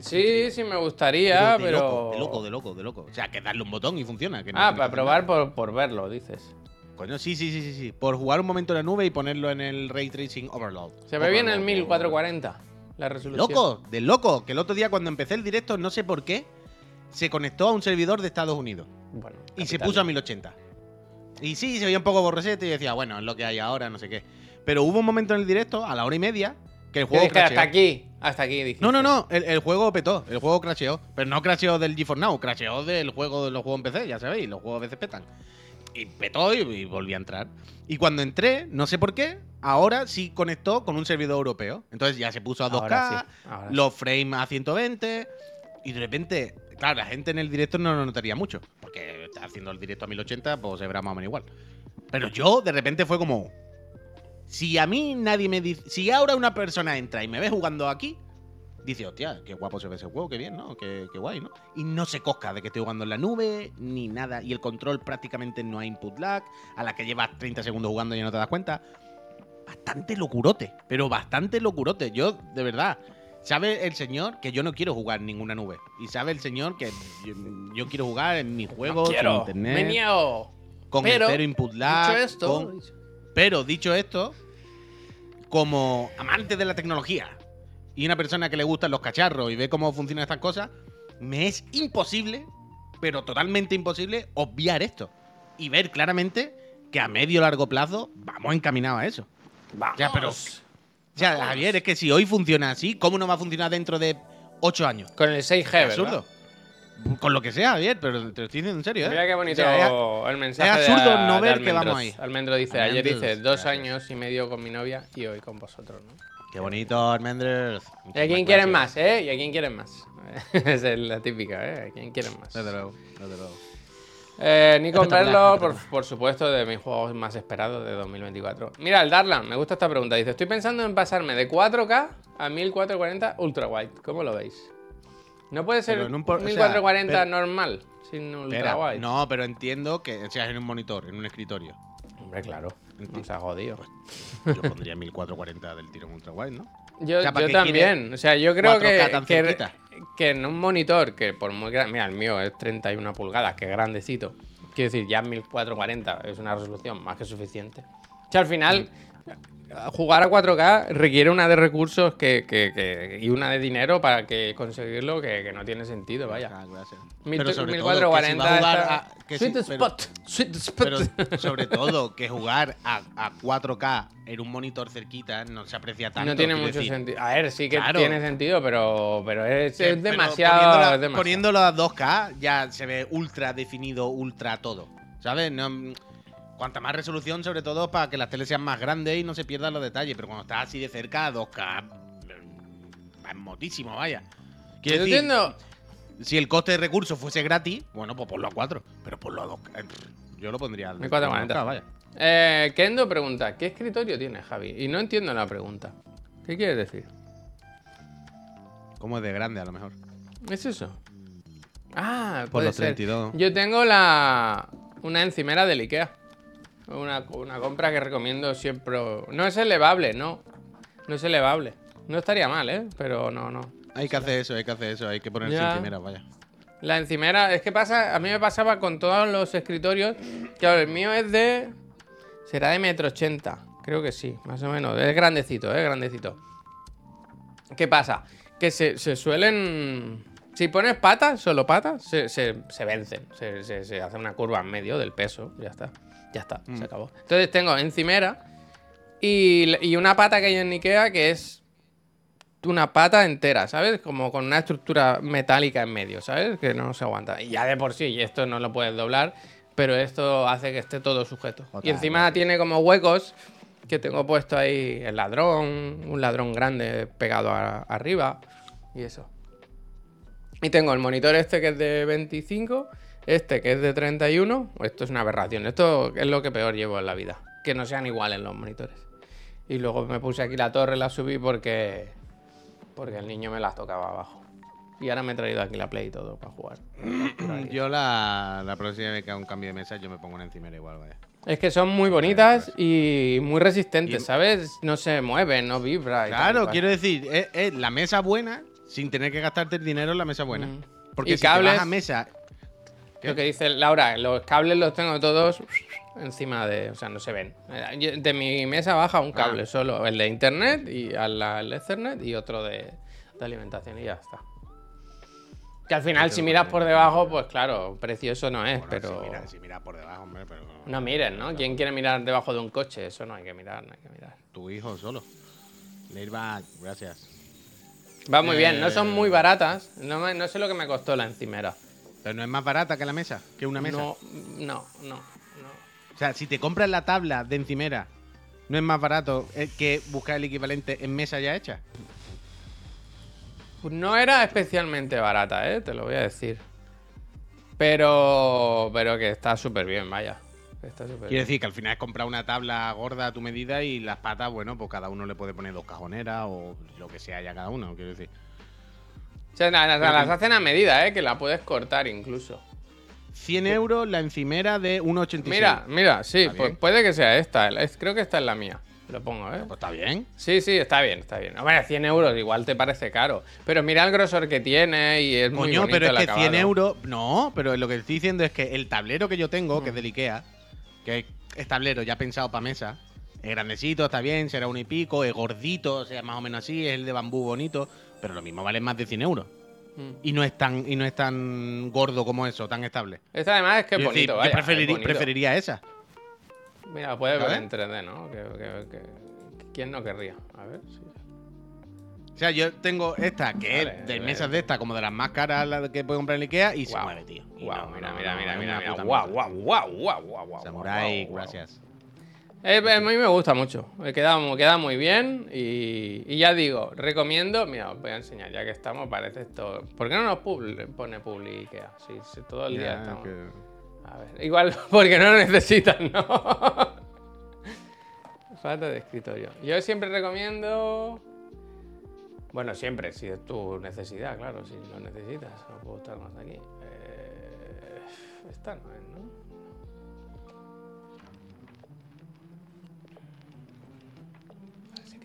Sí, sí me gustaría, de pero. Loco, de loco, de loco, de loco. O sea, que darle un botón y funciona. que no Ah, para probar por, por verlo, dices. Coño, sí, sí, sí, sí, sí. Por jugar un momento en la nube y ponerlo en el Ray Tracing Overload. Se ve bien el Overload, 1440, la resolución. Loco, de loco. Que el otro día cuando empecé el directo, no sé por qué, se conectó a un servidor de Estados Unidos. Bueno, Y se puso a 1080. Y sí, se veía un poco borresete y decía, bueno, es lo que hay ahora, no sé qué. Pero hubo un momento en el directo, a la hora y media, que el juego dije, hasta aquí, hasta aquí. Dijiste. No, no, no, el, el juego petó, el juego crasheó. Pero no crasheó del GeForce Now, crasheó del juego de los juegos en PC, ya sabéis, los juegos a veces petan. Y petó y, y volví a entrar. Y cuando entré, no sé por qué, ahora sí conectó con un servidor europeo. Entonces ya se puso a 2K, Ahora sí, ahora sí. los frames a 120, y de repente, claro, la gente en el directo no lo notaría mucho, porque haciendo el directo a 1080, pues se verá más o menos igual. Pero yo, de repente, fue como. Si a mí nadie me dice. Si ahora una persona entra y me ve jugando aquí, dice, hostia, qué guapo se ve ese juego, qué bien, ¿no? Qué, qué guay, ¿no? Y no se cosca de que estoy jugando en la nube, ni nada. Y el control prácticamente no hay input lag, a la que llevas 30 segundos jugando y no te das cuenta. Bastante locurote, pero bastante locurote. Yo, de verdad. Sabe el señor que yo no quiero jugar en ninguna nube. Y sabe el señor que yo, yo quiero jugar en mi juego, No sin quiero, internet, me niego. con Pero, el cero input lag. Dicho esto, con- pero dicho esto, como amante de la tecnología y una persona que le gustan los cacharros y ve cómo funcionan estas cosas, me es imposible, pero totalmente imposible, obviar esto. Y ver claramente que a medio largo plazo vamos encaminados a eso. vamos. Ya, pero- O sea, Javier, es que si hoy funciona así, ¿cómo no va a funcionar dentro de 8 años? Con el 6G, Es ¿verdad? Con lo que sea, Javier, pero te lo estoy diciendo en serio, ¿eh? Mira qué bonito O sea, el mensaje. es absurdo de, no de ver que vamos ahí. Almendro dice: Ayer hice dos gracias. años y medio con mi novia y hoy con vosotros, ¿no? Qué bonito, Almendros. ¿Y a quién quieren más, eh? ¿Y a quién quieren más? Esa es la típica, ¿eh? ¿A quién quieren más? Desde luego, desde luego. Eh, Nico Espectacular, Merlo, por, por supuesto, de mis juegos más esperados de 2024. Mira, el Darlan, me gusta esta pregunta. Dice: Estoy pensando en pasarme de 4K a 1440 ultra wide. ¿Cómo lo veis? No puede ser en un por- o sea, 1440 pero- normal, sin ultra Espera, wide. no, pero entiendo que seas en un monitor, en un escritorio. Hombre, claro. No se ha jodido. Yo pondría 1440 del tirón ultra wide, ¿no? Yo, O sea, ¿para yo qué también. O sea, yo creo 4K que, que, en un monitor que por muy grande. Mira, el mío es 31 pulgadas, que grandecito. Quiero decir, ya 1440 es una resolución más que suficiente. O sea, al final, jugar a 4K requiere una de recursos que, que- que- y una de dinero para que conseguirlo que, que no tiene sentido, vaya. Ah, gracias. Mil- Pero sobre todo, que si 1440 va a jugar está- a- que Sweet si- pero- spot. Sweet spot. Pero sobre todo que jugar a, a 4K en un monitor cerquita no se aprecia tanto. no tiene mucho decir. sentido. A ver, sí que Claro. tiene sentido, pero, pero es, Sí, es pero demasiado. Poniéndolo, es demasiado. poniéndolo a 2K ya se ve ultra definido, ultra todo. ¿Sabes? No, cuanta más resolución, sobre todo para que las teles sean más grandes y no se pierdan los detalles. Pero cuando estás así de cerca, 2K mm, va motísimo, vaya. Quiero decir, entiendo. si el coste de recursos fuese gratis, bueno, pues ponlo a 4. Pero ponlo a 2K. Yo lo pondría al 1440. 2K, vaya. Eh, Kendo pregunta, ¿qué escritorio tienes, Javi? Y no entiendo la pregunta. ¿Qué quieres decir? Como es de grande, a lo mejor. ¿Es eso? Ah, Por puede los ser. 32. Yo tengo la una encimera del Ikea. Una, una compra que recomiendo siempre. No es elevable, no. No es elevable. No estaría mal, ¿eh? Pero no, no. Hay que hacer eso, hay que hacer eso. Hay que ponerse Ya. encimera, vaya. La encimera, es que pasa, a mí me pasaba con todos los escritorios. Claro, el mío es de. Será de metro ochenta, creo que sí, más o menos. Es grandecito, es grandecito. ¿Qué pasa? Que se, se suelen. Si pones patas, solo patas, se, se- se vencen. Se, se- se hace una curva en medio del peso. Ya está. Ya está, se acabó. Entonces tengo encimera y, y una pata que hay en Ikea que es una pata entera, ¿sabes? Como con una estructura metálica en medio, ¿sabes? Que no se aguanta. Y ya de por sí, y esto no lo puedes doblar, pero esto hace que esté todo sujeto. Y encima tiene como huecos que tengo puesto ahí el ladrón, un ladrón grande pegado a- arriba y eso. Y tengo el monitor este que es de 25, este que es de 31. Esto es una aberración. Esto es lo que peor llevo en la vida. Que no sean iguales los monitores. Y luego me puse aquí la torre, la subí porque. Porque el niño me las tocaba abajo. Y ahora me he traído aquí la Play y todo para jugar. Yo la, la próxima vez que haga un cambio de mesa, yo me pongo una encimera igual, vaya. Es que son muy bonitas y muy resistentes, Y- ¿sabes? No se mueven, no vibra. y tal y Claro, quiero decir, es, es la mesa buena sin tener que gastarte el dinero en la mesa buena. Mm. Porque Y si te cables- vas a mesa. Lo que dice Laura, los cables los tengo todos encima de. O sea, no se ven. Eh, De mi mesa baja un cable solo, el de internet y al al Ethernet y otro de, de alimentación y ya está. Que al final, si miras por debajo, pues claro, precioso no es, Bueno, pero. Si mira, si mira por debajo, hombre, pero. No miren, ¿no? ¿Quién quiere mirar debajo de un coche? Eso no hay que mirar, no hay que mirar. Tu hijo solo. Leirback, gracias. Va muy bien, no Eh. son muy baratas. No, no sé lo que me costó la encimera. Pero no es más barata que la mesa, que una mesa. No, no, no, no. O sea, si te compras la tabla de encimera, ¿no es más barato eh, que buscar el equivalente en mesa ya hecha? Pues no era especialmente barata, ¿eh? Te lo voy a decir. Pero, pero que está súper bien, vaya. Está Quiero bien. decir que al final es comprar una tabla gorda a tu medida y las patas, bueno, pues cada uno le puede poner dos cajoneras o lo que sea ya cada uno, quiero decir. Sea, las hacen a medida, ¿eh? Que la puedes cortar incluso. 100 euros la encimera de 1,86. Mira, mira, sí, pues puede que sea esta. es- creo que esta es la mía. Lo pongo, ¿eh? Pues está bien. Sí, sí, está bien, está bien. Hombre, 100 euros igual te parece caro. Pero mira el grosor que tiene y es muy Coño, bonito pero es el que 100 acabado. euros. No, pero lo que estoy diciendo es que el tablero que yo tengo, que es Mm. del Ikea, que es tablero ya pensado para mesa, es grandecito, está bien, será uno y pico, es gordito, o sea, más o menos así, es el de bambú bonito, pero lo mismo vale más de 100 euros. Mm. Y no es tan, y no es tan gordo como eso, tan estable. Esta además es que es decir, bonito, vaya, yo es preferiría, bonito. preferiría esa. Mira, puede ver en 3D, ¿no? Que, que- que- ¿Quién no querría? A ver, sí. O sea, yo tengo esta, que Vale, es de mesas de esta, como de las más caras las que puedo comprar en Ikea, y se mueve, tío. Y no, mira, no, mira, no, mira, mira, mira. mierda. guau, guau, guau, guau, guau. Samurai, guau, guau. gracias. Eh, a mí me gusta mucho. Me queda, mu- queda muy bien. Y, y ya digo, recomiendo. Mira, os voy a enseñar, ya que estamos, parece esto. ¿Por qué no nos publi- pone Publi Ikea? Sí, sí, todo el día estamos. A ver, igual porque no lo necesitan, ¿no? Falta de escritorio. Yo siempre recomiendo. Bueno, siempre, si es tu necesidad, claro, si lo necesitas. No puedo estar más aquí. Eh, esta no es, ¿no?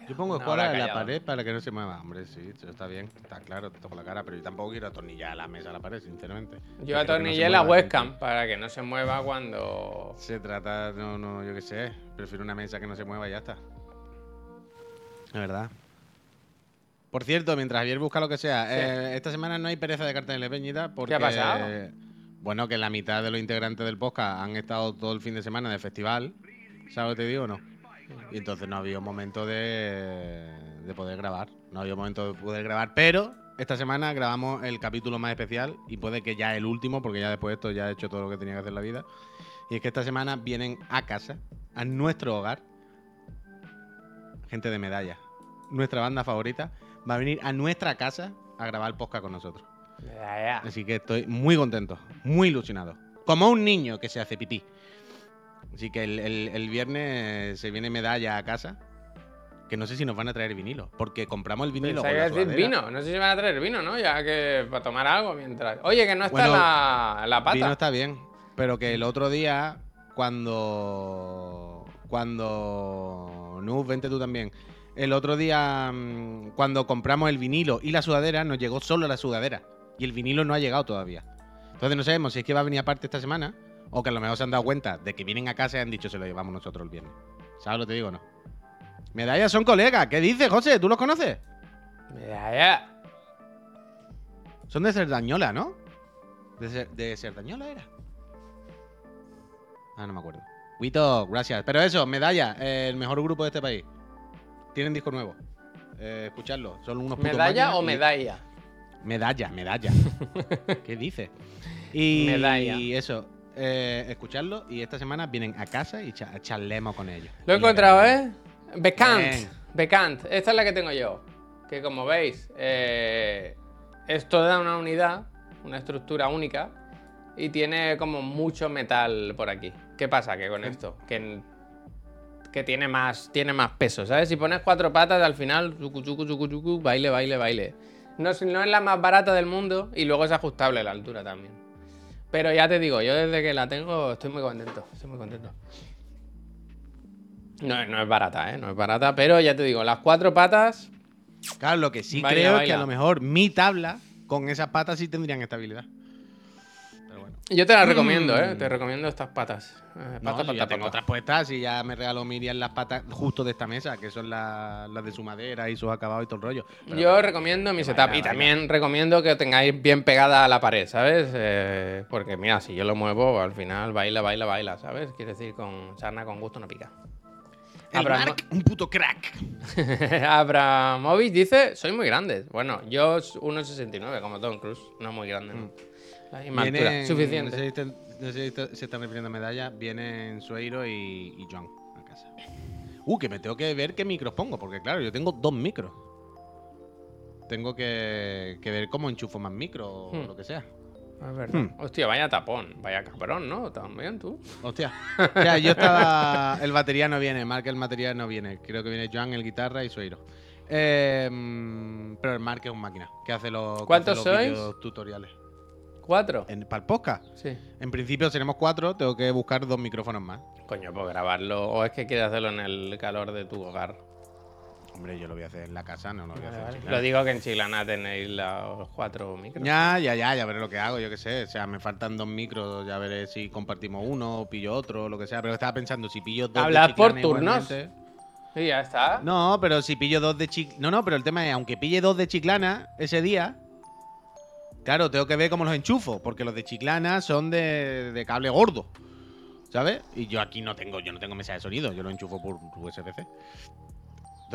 Yo pongo hora en la pared para que no se mueva. Hombre, sí, está bien, está claro, te toco la cara, pero yo tampoco quiero atornillar la mesa a la pared, sinceramente. Yo no atornillé se la webcam para que no se mueva cuando. Se trata, no, no, yo qué sé, prefiero una mesa que no se mueva y ya está. La verdad. Por cierto, mientras Javier busca lo que sea, Sí. eh, esta semana no hay pereza de cartel de Peñita porque... pasado? Bueno, que la mitad de los integrantes del podcast han estado todo el fin de semana de festival. ¿Sabes lo que te digo o no? Y entonces no había momento de, de poder grabar. No había momento de poder grabar. Pero esta semana grabamos el capítulo más especial y puede que ya el último, porque ya después de esto ya he hecho todo lo que tenía que hacer en la vida. Y es que esta semana vienen a casa, a nuestro hogar, gente de medalla. Nuestra banda favorita va a venir a nuestra casa a grabar podcast con nosotros. Ya, ya. Así que estoy muy contento, muy ilusionado. Como un niño que se hace pipí. Así que el, el- el viernes se viene medalla a casa. Que no sé si nos van a traer vinilo. Porque compramos el vinilo. Con la decir vino. No sé si van a traer vino, ¿no? Ya que para tomar algo mientras. Oye, que no está Bueno, la, la pata. Vino está bien. Pero que el otro día, cuando. Cuando. No, vente tú también. El otro día, mm, cuando compramos el vinilo y la sudadera, nos llegó solo la sudadera. Y el vinilo no ha llegado todavía. Entonces no sabemos si es que va a venir aparte esta semana o que a lo mejor se han dado cuenta de que vienen a casa y han dicho se lo llevamos nosotros el viernes. ¿Sabes lo que te digo o no? Medallas son colegas. ¿Qué dices, José? ¿Tú los conoces? Ya. Son de Cerdañola, ¿no? ¿De, Cer- de Cerdañola era? Ah, no me acuerdo. Wito, gracias. Pero eso, Medalla, eh, el mejor grupo de este país. Tienen disco nuevo. Eh, escuchadlo. Son unos ¿Medalla o y- medalla? Medalla, medalla. ¿Qué dices? Y, Medalla. y eso, eh, escuchadlo. Y esta semana vienen a casa y cha- charlemos con ellos. Lo he encontrado, ¿eh? Becant. Becant. Esta es la que tengo yo. Que como veis, eh, es toda una unidad, una estructura única. Y tiene como mucho metal por aquí. ¿Qué pasa? Que con esto, que, que tiene, más, tiene más peso, ¿sabes? Si pones cuatro patas, al final, chucu, chucu, chucu, chucu, baile, baile, baile. No es la más barata del mundo y luego es ajustable la altura también. Pero ya te digo, yo desde que la tengo estoy muy contento. Estoy muy contento. No, no es barata, ¿eh? No es barata, pero ya te digo, las cuatro patas. Claro, lo que sí Baila, creo es que a lo mejor mi tabla con esas patas sí tendrían estabilidad. Yo te la recomiendo, ¿eh? Te recomiendo estas patas. Eh, No, pata, si ya pata, tengo otras puestas y ya me regaló Miriam las patas justo de esta mesa, que son las, las de su madera y sus acabados y todo el rollo. Pero Yo recomiendo mi setup y también recomiendo que tengáis bien pegada a la pared, ¿sabes? Eh, porque mira, si yo lo muevo, al final baila, baila, baila, ¿sabes? Quiere decir, con sarna con gusto no pica. El Abraham- Mark, un puto crack. Abramovich dice, soy muy grande. Bueno, yo 1,69 como Tom Cruise, no muy grande. ¿no? Misma altura, Vienen- No suficiente. sé, si están- no sé si se están refiriendo a medallas. Vienen Sueiro y, y John a casa. Uh, que me tengo que ver qué micros pongo, porque claro, yo tengo dos micros. Tengo que, que ver cómo enchufo más micros o Hmm. lo que sea. Es verdad. Hmm. Hostia, vaya tapón, vaya cabrón, ¿no? También tú. Hostia. O sea, yo estaba. El batería no viene, Mark el material no viene. Creo que viene Joan, el guitarra y Sueiro. Eh, mm, pero el Mark es un máquina que hace los, que ¿Cuántos hace los sois? tutoriales. ¿Cuatro? En, para el podcast. Sí. En principio seremos cuatro, tengo que buscar dos micrófonos más. Coño, pues grabarlo. O es que quieres hacerlo en el calor de tu hogar. Hombre, yo lo voy a hacer en la casa, no lo voy a Vale, hacer en vale. Chiclana. Lo digo que en Chilana tenéis los cuatro micros. Ya, ya, ya, ya veré lo que hago, yo qué sé. O sea, me faltan dos micros, ya veré si compartimos uno o pillo otro, lo que sea. Pero estaba pensando, si pillo dos. de ¿Hablas por turnos? igualmente- Y ya está. No, pero si pillo dos de Chiclana. No, no, pero el tema es, aunque pille dos de Chiclana ese día, claro, tengo que ver cómo los enchufo, porque los de Chiclana son de, cable gordo. ¿Sabes? Y yo aquí no tengo, yo no tengo mesa de sonido, yo lo enchufo por USB-C.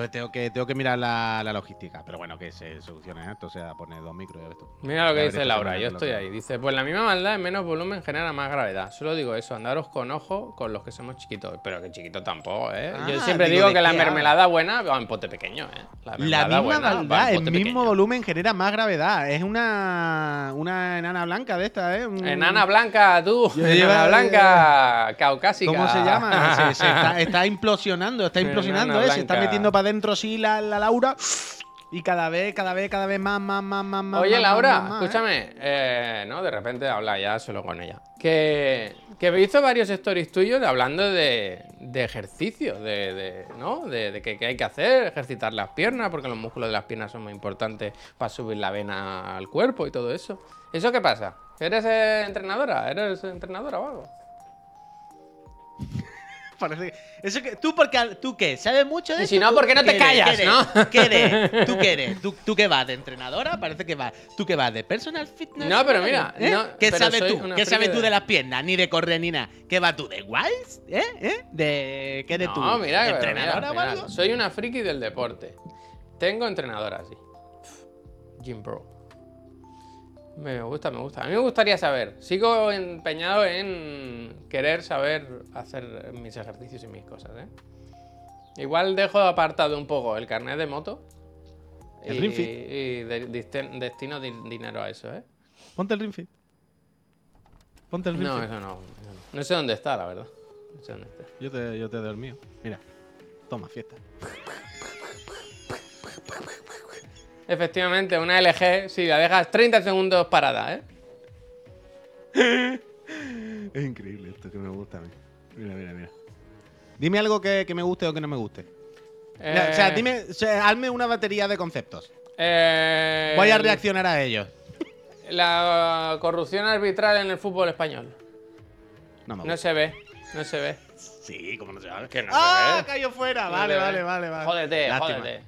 Entonces tengo que, tengo que mirar la, la logística. Pero bueno, que se solucione esto, o sea, poner dos micros y ya ves tú. Mira lo que dice Laura, yo estoy ahí. Dice, pues la misma maldad en menos volumen genera más gravedad. Solo digo eso, andaros con ojo con los que somos chiquitos. Pero que chiquito tampoco, ¿eh? yo Ah, siempre digo, digo ¿de que la mermelada buena va en pote pequeño, ¿eh? La mermelada misma buena maldad, el mismo pequeño. volumen genera más gravedad. Es una, una enana blanca de esta, ¿eh? Un- Enana blanca, tú. Yo Enana blanca, caucásica. ¿Cómo se llama? Se, se está, está implosionando, está implosionando, ¿eh? Se está metiendo para adentro sí la, la Laura. Y cada vez, cada vez, cada vez más, más, más, más, más. Oye, más, Laura, más, más, ¿eh? escúchame. eh, no, de repente habla ya solo con ella. Que, que me hizo varios stories tuyos hablando de, de ejercicio, de, de- ¿no? De, de que, que hay que hacer, ejercitar las piernas, porque los músculos de las piernas son muy importantes para subir la vena al cuerpo y todo eso. ¿Eso qué pasa? ¿Eres eh, entrenadora? ¿Eres entrenadora o algo? Parece que- Eso que, ¿Tú, porque, ¿Tú qué? ¿Sabes mucho de Y eso? si no, ¿Tú ¿por qué no te callas, ¿Qué no? ¿Qué? ¿Tú qué eres? ¿Tú, ¿Tú qué vas? ¿De entrenadora? Parece que vas. ¿Tú qué vas? ¿De personal fitness? No, pero mira, ¿Eh? no, ¿Qué pero sabes tú? ¿Qué sabes tú de- las piernas? Ni de correr ni nada. ¿Qué vas tú? ¿De Wilds? ¿Eh? ¿Eh? ¿De qué eres tú? No, mira, pero ¿Entrenadora mira, mira? Soy una friki del deporte. Tengo entrenadora, sí. Gym Pro. Me gusta, me gusta. A mí me gustaría saber. Sigo empeñado en querer saber hacer mis ejercicios y mis cosas, ¿eh? Igual dejo apartado un poco el carnet de moto. El y, y de- destino di- dinero a eso, ¿eh? Ponte el Ring Fit. Ponte el Ring No, eso no, eso no. No sé dónde está, la verdad. No sé dónde está. Yo te, yo te doy el mío. Mira. Toma, fiesta. Efectivamente, una LG, si la dejas 30 segundos parada, ¿eh? Es increíble esto que me gusta a mí. Mira, mira, mira. Dime algo que, que me guste o que no me guste. O sea, Eh, dime, o sea, hazme una batería de conceptos. eh, Voy a reaccionar a ellos. La corrupción arbitral en el fútbol español. No me No se ve, no se ve. Sí, como no se va. Que no ¡Ah! se ve. Cayó fuera. No Vale, ve. vale, vale, vale. Jódete, Lástima. jódete.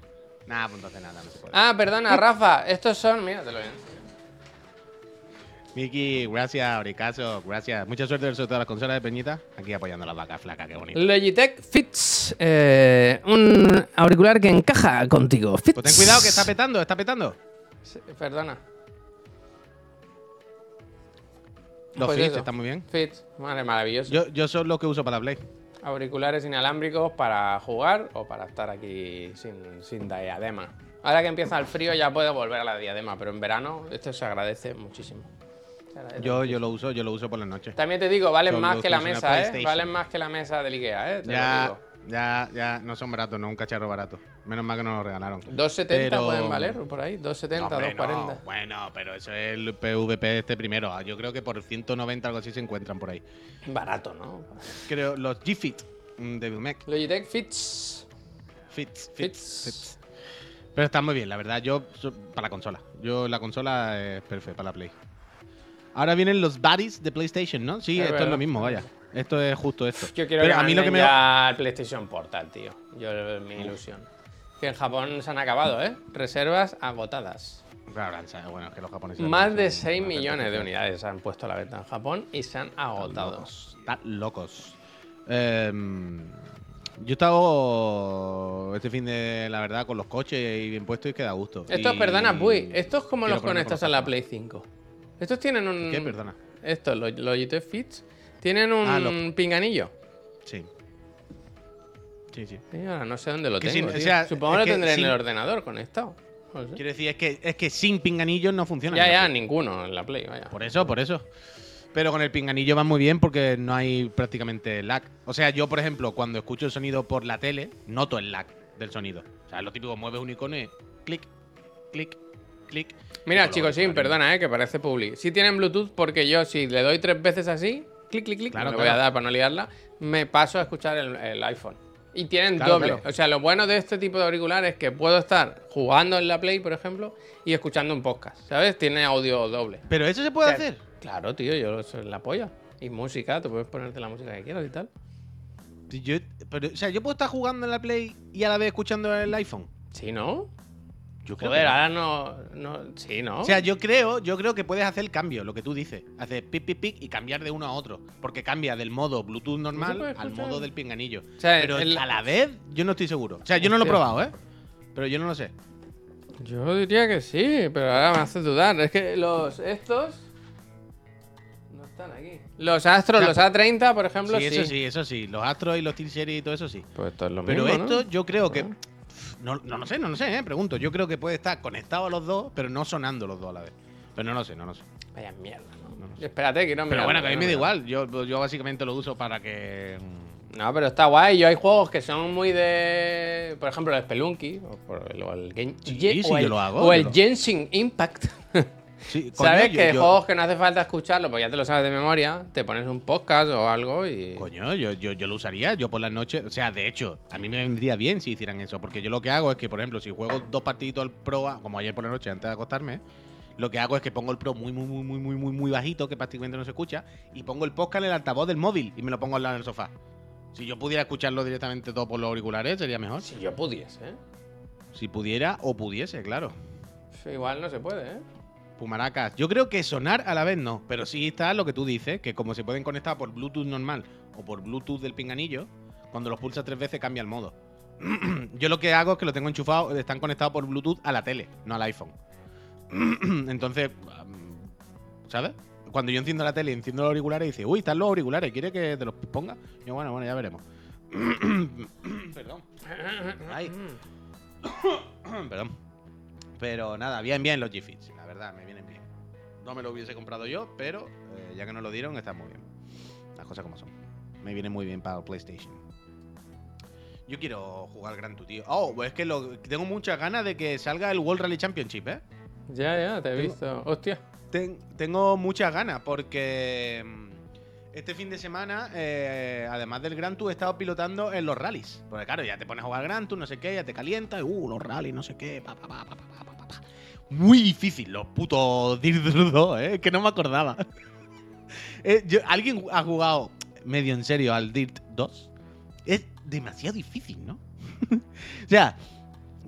Nah, pues entonces nada, no se puede. Ah, perdona, Rafa, estos son. Mira, te lo bien. Miki, gracias, Oricaso, gracias. Mucha suerte sobre todas las consolas de Peñita. Aquí apoyando las vacas flacas, qué bonito. Logitech Fits. eh, un auricular que encaja contigo. Fits. Pues ten cuidado que está petando, está petando. Sí, Perdona. Los Pues fits eso. están muy bien. Fits, vale, maravilloso. Yo, yo son los que uso para la Play. Auriculares inalámbricos para jugar o para estar aquí sin, sin diadema. Ahora que empieza el frío ya puedo volver a la diadema, pero en verano esto se agradece muchísimo. Se agradece Yo, yo lo uso, yo lo uso por la noche. También te digo, valen Son más que la mesa, ¿eh? Valen más que la mesa del Ikea, ¿eh? Te lo Ya, digo. Ya, ya, no son baratos, no un cacharro barato. Menos mal que nos lo regalaron. 2.70 Pero- pueden valer por ahí, 2.70, No, hombre, 2.40. no. Bueno, pero eso es el PVP este primero. Ah, Yo creo que por 190 algo así se encuentran por ahí. Barato, ¿no? Creo los G-Fit mm, de Mech. Logitech Fits. Fits, fits, Fits. fits. Pero están muy bien, la verdad. Yo, para la consola. Yo la consola es perfecta para la Play. Ahora vienen los buddies de PlayStation, ¿no? Sí, Es esto es lo mismo, vaya. Esto es justo esto. Yo quiero Pero que a mí lo que me ya el PlayStation Portal, tío. Yo mi ilusión. Que en Japón se han acabado, ¿eh? Reservas agotadas. Claro, bueno, es que los japoneses Más de son 6 una millones de unidades se han puesto a la venta en Japón y se han agotado. Están locos. Em, yo he estado este fin de, la verdad, con los coches y bien puestos y queda gusto. Estos, Y perdona, Puy, estos como los conectas con a la los Play 5. Estos tienen un. ¿Qué? Perdona. Estos, los Logitech Fits, tienen un Ah, lo- pinganillo. Sí. Sí, sí. Ahora no sé dónde lo Que tengo. sin- o tío. sea, Supongo es que lo tendré sin- en el ordenador conectado. No sé. Quiero decir, es que, es que sin pinganillos no funciona. Ya, ya, ninguno en la Play, vaya. Por eso, por eso. Pero con el pinganillo va muy bien porque no hay prácticamente lag. O sea, yo, por ejemplo, cuando escucho el sonido por la tele, noto el lag del sonido. O sea, lo típico, mueves un icono y clic, clic, clic. Mira, chicos, sí, perdona, eh, que parece publi. Si tienen Bluetooth, porque yo si le doy tres veces así, clic, clic, clic, Claro, le voy a dar para no liarla, me paso a escuchar el, el iPhone. Y tienen Claro, doble. O sea, lo bueno de este tipo de auriculares es que puedo estar jugando en la Play, por ejemplo, y escuchando un podcast, ¿sabes? Tiene audio doble. Pero eso se puede O sea, hacer. Claro, tío, yo soy la polla. Y música, tú puedes ponerte la música que quieras y tal. Yo, pero, o sea, yo puedo estar jugando en la Play y a la vez escuchando el iPhone. Sí, ¿no? Yo creo Joder, que no. ahora no, no. Sí, ¿no? O sea, yo creo, yo creo que puedes hacer el cambio, lo que tú dices. Hacer pic, pic, pic y cambiar de uno a otro. Porque cambia del modo Bluetooth normal al modo del pinganillo. O sea, Pero el- a la vez, yo no estoy seguro. O sea, yo no lo he probado, ¿eh? Pero yo no lo sé. Yo diría que sí, pero ahora me hace dudar. Es que los estos no están aquí. Los Astros, O sea, los A30, por ejemplo, sí, sí. eso sí, eso sí. Los Astros y los T-Series y todo eso sí. Pues esto es lo Pero mismo, ¿no? esto yo creo que. No, no lo sé, no lo sé, ¿eh? Pregunto. Yo creo que puede estar conectado a los dos, pero no sonando los dos a la vez. Pero no lo sé, no lo sé. Vaya mierda, ¿no? No, no sé. Espérate, quiero Pero mirarlo, bueno, que a mí me da igual. Yo, yo básicamente lo uso para que. mm, No, pero está guay. Yo hay juegos que son muy de. Por ejemplo, el Spelunky. O, por el, o el, Gen- Sí, sí, o el, yo lo hago, o el Genshin Impact. Sí, coño, ¿Sabes? yo- que yo- juegos que no hace falta escucharlo, porque ya te lo sabes de memoria. Te pones un podcast o algo y. Coño, yo, yo, yo lo usaría, yo por las noches, o sea, de hecho, a mí me vendría bien si hicieran eso, porque yo lo que hago es que, por ejemplo, si juego dos partiditos al Pro, como ayer por la noche antes de acostarme, lo que hago es que pongo el Pro muy, muy, muy, muy, muy, muy, muy bajito, que prácticamente no se escucha, y pongo el podcast en el altavoz del móvil y me lo pongo al lado del sofá. Si yo pudiera escucharlo directamente todo por los auriculares, sería mejor. Si yo pudiese, ¿eh? Si pudiera o pudiese, claro. Igual no se puede, ¿eh? Pumaracas. Yo creo que sonar a la vez no, pero sí está lo que tú dices, que como se pueden conectar por Bluetooth normal o por Bluetooth del pinganillo, cuando los pulsas tres veces cambia el modo. Yo lo que hago es que lo tengo enchufado, están conectados por Bluetooth a la tele, no al iPhone. Entonces, ¿sabes? Cuando yo enciendo la tele y enciendo los auriculares, dice, uy, están los auriculares, ¿quiere que te los ponga? Y yo, bueno, bueno, ya veremos. Perdón. Ay. Perdón. Pero nada, bien, bien los G-Fits, verdad, me vienen bien. No me lo hubiese comprado yo, pero eh, ya que nos lo dieron, está muy bien. Las cosas como son. Me viene muy bien para el PlayStation. Yo quiero jugar Gran Turismo. Oh, pues es que tengo muchas ganas de que salga el World Rally Championship, ¿eh? Ya, ya, te he visto. Hostia. Tengo muchas ganas porque mm, este fin de semana, eh, además del Gran Tour, he estado pilotando en los rallies. Porque claro, ya te pones a jugar Gran Tour, no sé qué, ya te calientas, uh, los rallies, no sé qué, pa, pa, pa, pa, pa, pa. Muy difícil, los putos Dirt 2, eh, que no me acordaba. Eh, ¿Alguien ha jugado medio en serio al Dirt 2? Es demasiado difícil, ¿no? o sea,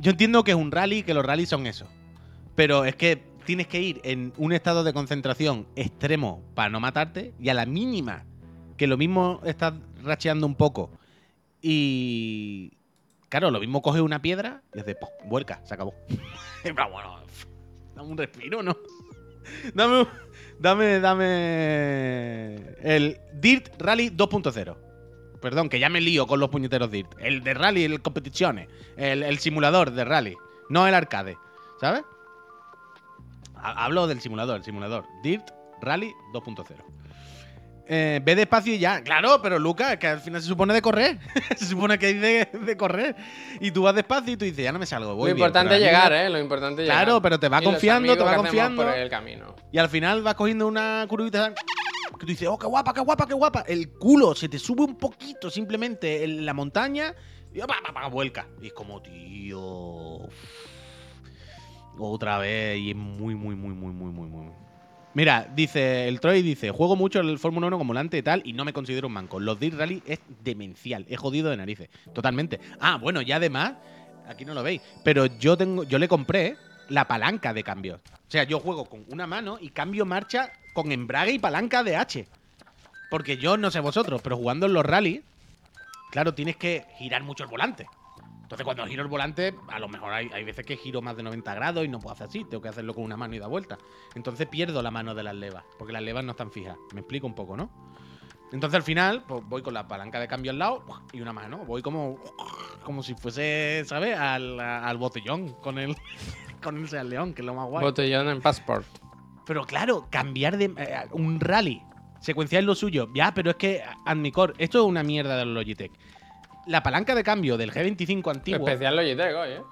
yo entiendo que es un rally, que los rallies son eso. Pero es que tienes que ir en un estado de concentración extremo para no matarte y a la mínima que lo mismo estás racheando un poco y claro, lo mismo coge una piedra y hace ¡pum! vuelca, se acabó. Bueno, dame un respiro, ¿no? Dame, dame, dame el Dirt Rally 2.0. Perdón, que ya me lío con los puñeteros Dirt. El de rally, el competiciones, el, simulador de rally, no el arcade, ¿sabes? Ha- Hablo del simulador, el simulador. Dirt Rally 2.0. Eh, ve despacio y ya. Claro, pero Lucas, que al final se supone de correr. se supone que hay de, de correr. Y tú vas despacio y tú dices, ya no me salgo. Voy lo importante es llegar, ¿eh? Lo importante es Claro, llegar. pero te va Y confiando, te va confiando. por el camino. Y al final vas cogiendo una curvita que tú dices, oh, qué guapa, qué guapa, qué guapa. El culo se te sube un poquito simplemente en la montaña y pa, pa, pa, vuelca. Y es como, tío. Otra vez. Y es muy, muy, muy, muy, muy, muy, muy. Mira, dice el Troy dice, juego mucho el Fórmula 1 como volante y tal y no me considero un manco. Los Dirt Rally es demencial, he jodido de narices, totalmente. Ah, bueno, y además, aquí no lo veis, pero yo tengo yo le compré la palanca de cambio. O sea, yo juego con una mano y cambio marcha con embrague y palanca de H. Porque yo no sé vosotros, pero jugando en los rallies, claro, tienes que girar mucho el volante. Entonces, cuando giro el volante, a lo mejor hay, hay veces que giro más de 90 grados y no puedo hacer así, tengo que hacerlo con una mano y da vuelta. Entonces pierdo la mano de las levas, porque las levas no están fijas. Me explico un poco, ¿no? Entonces al final, pues voy con la palanca de cambio al lado y una mano. Voy como, como si fuese, ¿sabes? Al, al botellón con el, con el Seat León, que es lo más guay. Botellón en Passport. Pero claro, cambiar de eh, un rally, secuenciar lo suyo. Ya, pero es que, Admicor, esto es una mierda de los Logitech. La palanca de cambio del G25 antiguo, Especial Logitech hoy, ¿eh?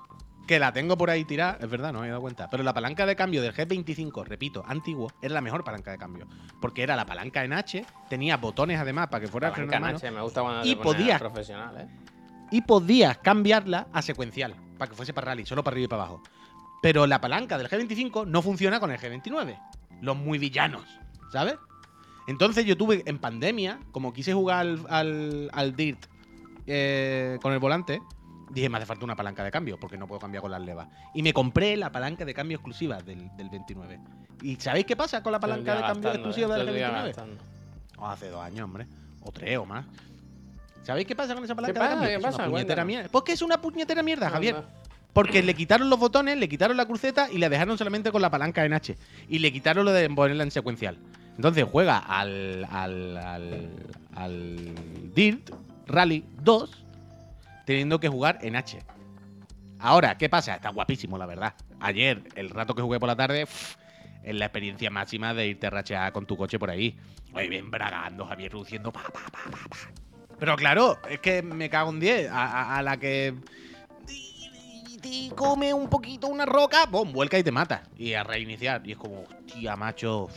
que la tengo por ahí tirada, es verdad, no me he dado cuenta. Pero la palanca de cambio del G25, repito, antiguo, era la mejor palanca de cambio. Porque era la palanca en H, tenía botones además para que fuera el freno en H, me gusta cuando Y te profesional, ¿eh? y podías cambiarla a secuencial, para que fuese para rally, solo para arriba y para abajo. Pero la palanca del G25 no funciona con el G29. Los muy villanos, ¿sabes? Entonces yo tuve en pandemia, como quise jugar al, al, al Dirt eh, con el volante, dije, me hace falta una palanca de cambio, porque no puedo cambiar con las levas. Y me compré la palanca de cambio exclusiva del, del 29. ¿Y sabéis qué pasa con la palanca de cambio gastando, exclusiva del Todo el día G29? gastando. O hace dos años, hombre. O tres o más. ¿Sabéis qué pasa con esa palanca de cambio? ¿Qué pasa? una puñetera mierda. Pues que es una puñetera mierda, Javier. Porque le quitaron los botones, le quitaron la cruceta y la dejaron solamente con la palanca en H. Y le quitaron lo de ponerla en secuencial. Entonces juega al, al, al, al Dirt Rally 2 teniendo que jugar en H. Ahora, ¿qué pasa? Está guapísimo, la verdad. Ayer, el rato que jugué por la tarde, es la experiencia máxima de irte a rachear con tu coche por ahí. Muy bien bragando, Javier, luciendo. Pa, pa, pa. Pero claro, es que me cago en 10. A, la que te come un poquito una roca, ¡pum! vuelca y te mata. Y a reiniciar. Y es como, hostia, macho.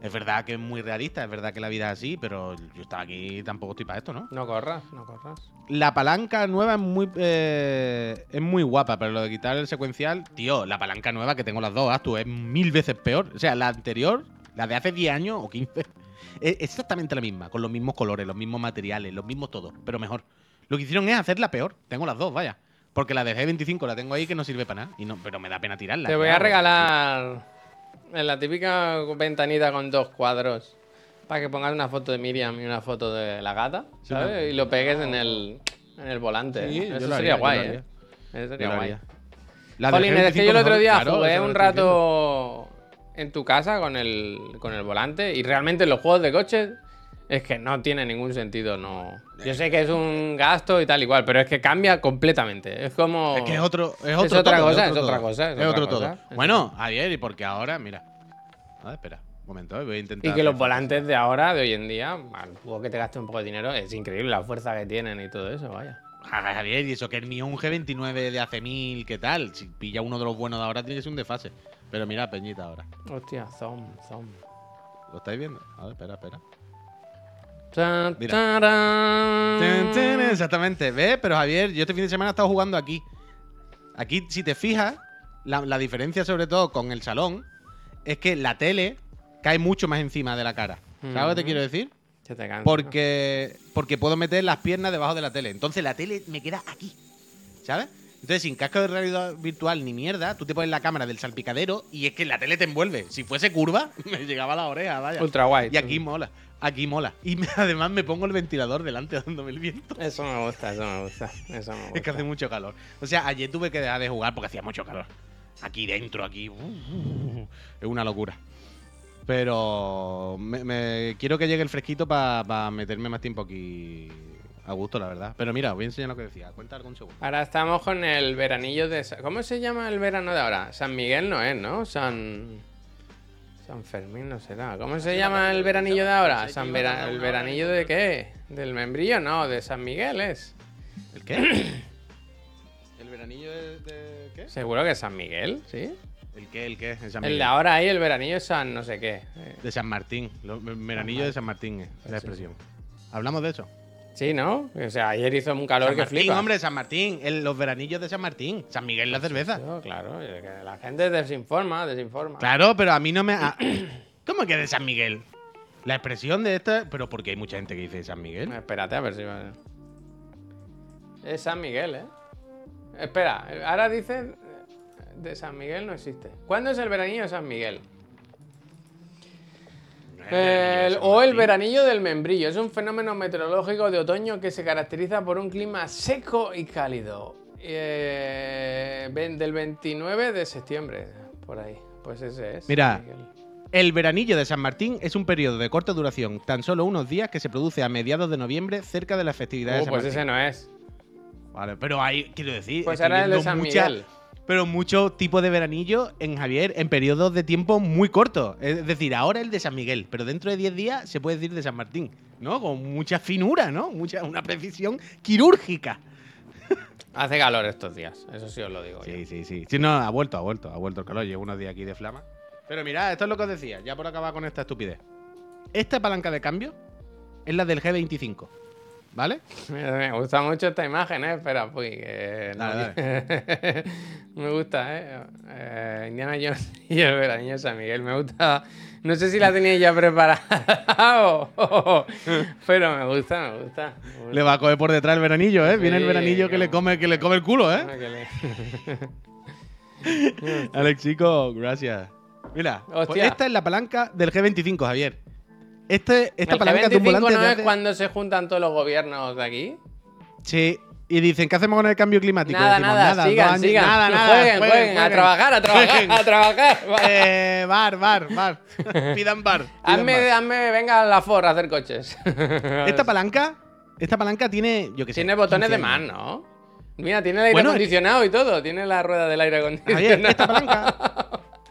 Es verdad que es muy realista, es verdad que la vida es así, pero yo estaba aquí y tampoco estoy para esto, ¿no? No corras, no corras. La palanca nueva es muy eh, es muy guapa, pero lo de quitar el secuencial, tío, la palanca nueva que tengo las dos, Astu, es mil veces peor. O sea, la anterior, la de hace 10 años o 15, es exactamente la misma, con los mismos colores, los mismos materiales, los mismos todo, pero mejor. Lo que hicieron es hacerla peor. Tengo las dos, vaya. Porque la de G25 la tengo ahí que no sirve para nada, y no, pero me da pena tirarla. Te ¿qué voy a regalar en la típica ventanita con dos cuadros para que pongas una foto de Miriam y una foto de la gata, Sí, ¿sabes? no. Y lo pegues en el, en el volante. Eso sería haría, guay, ¿eh? Eso sería guay. La Jolín, es que yo el G25 otro día claro, jugué un rato en tu casa con el, con el volante y realmente los juegos de coches es que no tiene ningún sentido, no. Yo sé que es un gasto y tal igual, pero es que cambia completamente. Es como... Es que es otro, es otro otra todo, cosa, es otro otra cosa, es Es otra otro cosa. todo. Bueno, ayer y porque ahora, mira. A ver, espera, un momento, eh, voy a intentar. Y que los volantes de ahora, de hoy en día, al juego que te gaste un poco de dinero, es increíble la fuerza que tienen y todo eso, vaya. Ja, Javier, y eso que el mío es un G29 de hace mil, ¿qué tal? Si pilla uno de los buenos de ahora, tiene que ser un desfase. Pero mira, Peñita ahora. Hostia, zom, zom. ¿Lo estáis viendo? A ver, espera, espera. Tan, Exactamente, ¿ves? Pero Javier, yo este fin de semana he estado jugando aquí. Aquí, si te fijas, la, la diferencia sobre todo con el salón es que la tele cae mucho más encima de la cara. ¿Sabes lo que te Ujú. quiero decir? Se te cansa. Porque, porque puedo meter las piernas debajo de la tele. Entonces la tele me queda aquí. ¿Sabes? Entonces, sin casco de realidad virtual ni mierda, tú te pones la cámara del salpicadero y es que la tele te envuelve. Si fuese curva, me llegaba a la oreja, vaya. Ultra guay. Y aquí mola. Aquí mola. Y me- además me pongo el ventilador delante dándome el viento. Eso me gusta, eso me gusta. Eso me gusta. Es que hace mucho calor. O sea, ayer tuve que dejar de jugar porque hacía mucho calor. Aquí dentro, aquí. uh, uh, uh, es una locura. Pero me, me- quiero que llegue el fresquito para meterme más tiempo aquí a gusto, la verdad. Pero mira, os voy a enseñar lo que decía. Cuenta algún segundo. Ahora estamos con el veranillo de... ¿Cómo se llama el verano de ahora? San Miguel no es, ¿no? San... San Fermín no será. ¿Cómo se llama el veranillo de ahora? San Vera- ¿El veranillo de qué? ¿Del membrillo? No, de San Miguel es. ¿El qué? ¿El veranillo de, de qué? Seguro que es San Miguel, ¿sí? ¿El qué? ¿El qué? El San El de ahora ahí, el veranillo es San no sé qué. De San Martín. El veranillo de San Martín es la Sí, expresión. ¿Hablamos de eso? Sí, ¿no? O sea, ayer hizo un calor San que Martín, flipa. hombre, San Martín. el- los veranillos de San Martín. San Miguel la cerveza. Claro, que la gente desinforma, desinforma. Claro, pero a mí no me. ¿Cómo que de San Miguel? La expresión de esta. Pero porque hay mucha gente que dice San Miguel. Espérate a ver si va. Es San Miguel, ¿eh? Espera, ahora dicen de San Miguel no existe. ¿Cuándo es el veranillo de San Miguel? El- o el veranillo del membrillo. Es un fenómeno meteorológico de otoño que se caracteriza por un clima seco y cálido. Eh, del 29 de septiembre, por ahí. Pues ese es. Mira. El veranillo de San Martín es un periodo de corta duración, tan solo unos días, que se produce a mediados de noviembre cerca de las festividades Uh, de San pues Martín. ese no es. Vale, pero hay, quiero decir, Pues ahora el de San mucha- Miguel. Pero muchos tipos de veranillo en Javier en periodos de tiempo muy cortos. Es decir, ahora el de San Miguel, pero dentro de 10 días se puede decir de San Martín, ¿no? Con mucha finura, ¿no? Mucha, una precisión quirúrgica. Hace calor estos días, eso sí os lo digo. yo. Sí, sí, sí. Sí, no, ha vuelto, ha vuelto, ha vuelto el calor. Llevo unos días aquí de flama. Pero mirad, esto es lo que os decía, ya por acabar con esta estupidez. Esta palanca de cambio es la del G25, ¿vale? Mira, Me gusta mucho esta imagen, ¿eh? Espera, pues. que no- Dale, me gusta, ¿eh? Eh, Indiana Jones y el veranillo de San Miguel. Me gusta. No sé si la teníais ya preparada o- o- Pero me gusta, me gusta. me gusta. Le va a coger por detrás el veranillo, ¿eh? Viene el veranillo que le come, que le come el culo, ¿eh? Ah, le- Alex, chico, gracias. Mira, pues esta es la palanca del G25, Javier. Este, esta ¿El palanca es de un G25 volante no es hace- cuando se juntan todos los gobiernos de aquí? Sí. Y dicen, ¿qué hacemos con el cambio climático? Nada, Decimos, nada, sigan, sigan. Nada, nada. jueguen, jueguen, a trabajar, a trabajar, jueguen. a trabajar. Eh, bar, bar, bar. Pidan bar. pidan Hazme, bar. hazme, venga a la Ford a hacer coches. Esta palanca, esta palanca tiene, yo qué sé. Tiene botones 15 de más. ¿no? Mira, tiene el aire Bueno, acondicionado y todo. Tiene la rueda del aire acondicionado. Esta palanca,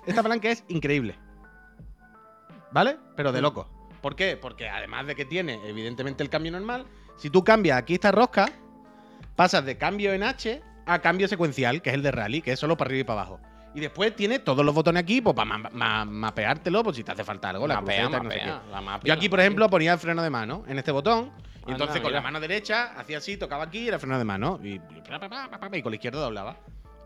esta palanca es increíble. ¿Vale? Pero Mm. de loco. ¿Por qué? Porque además de que tiene, evidentemente, el cambio normal, si tú cambias aquí esta rosca, pasas de cambio en H a cambio secuencial, que es el de rally, que es solo para arriba y para abajo. Y después tiene todos los botones aquí, pues para ma- ma- mapeártelo, pues si te hace falta algo, la Mapea, cruceta, no sé mapea, qué. la mapea. Yo aquí, por ejemplo, ponía el freno de mano en este botón. Y Anda, entonces con mira. la mano derecha hacía así, tocaba aquí y era freno de mano. Y, y con la izquierda doblaba.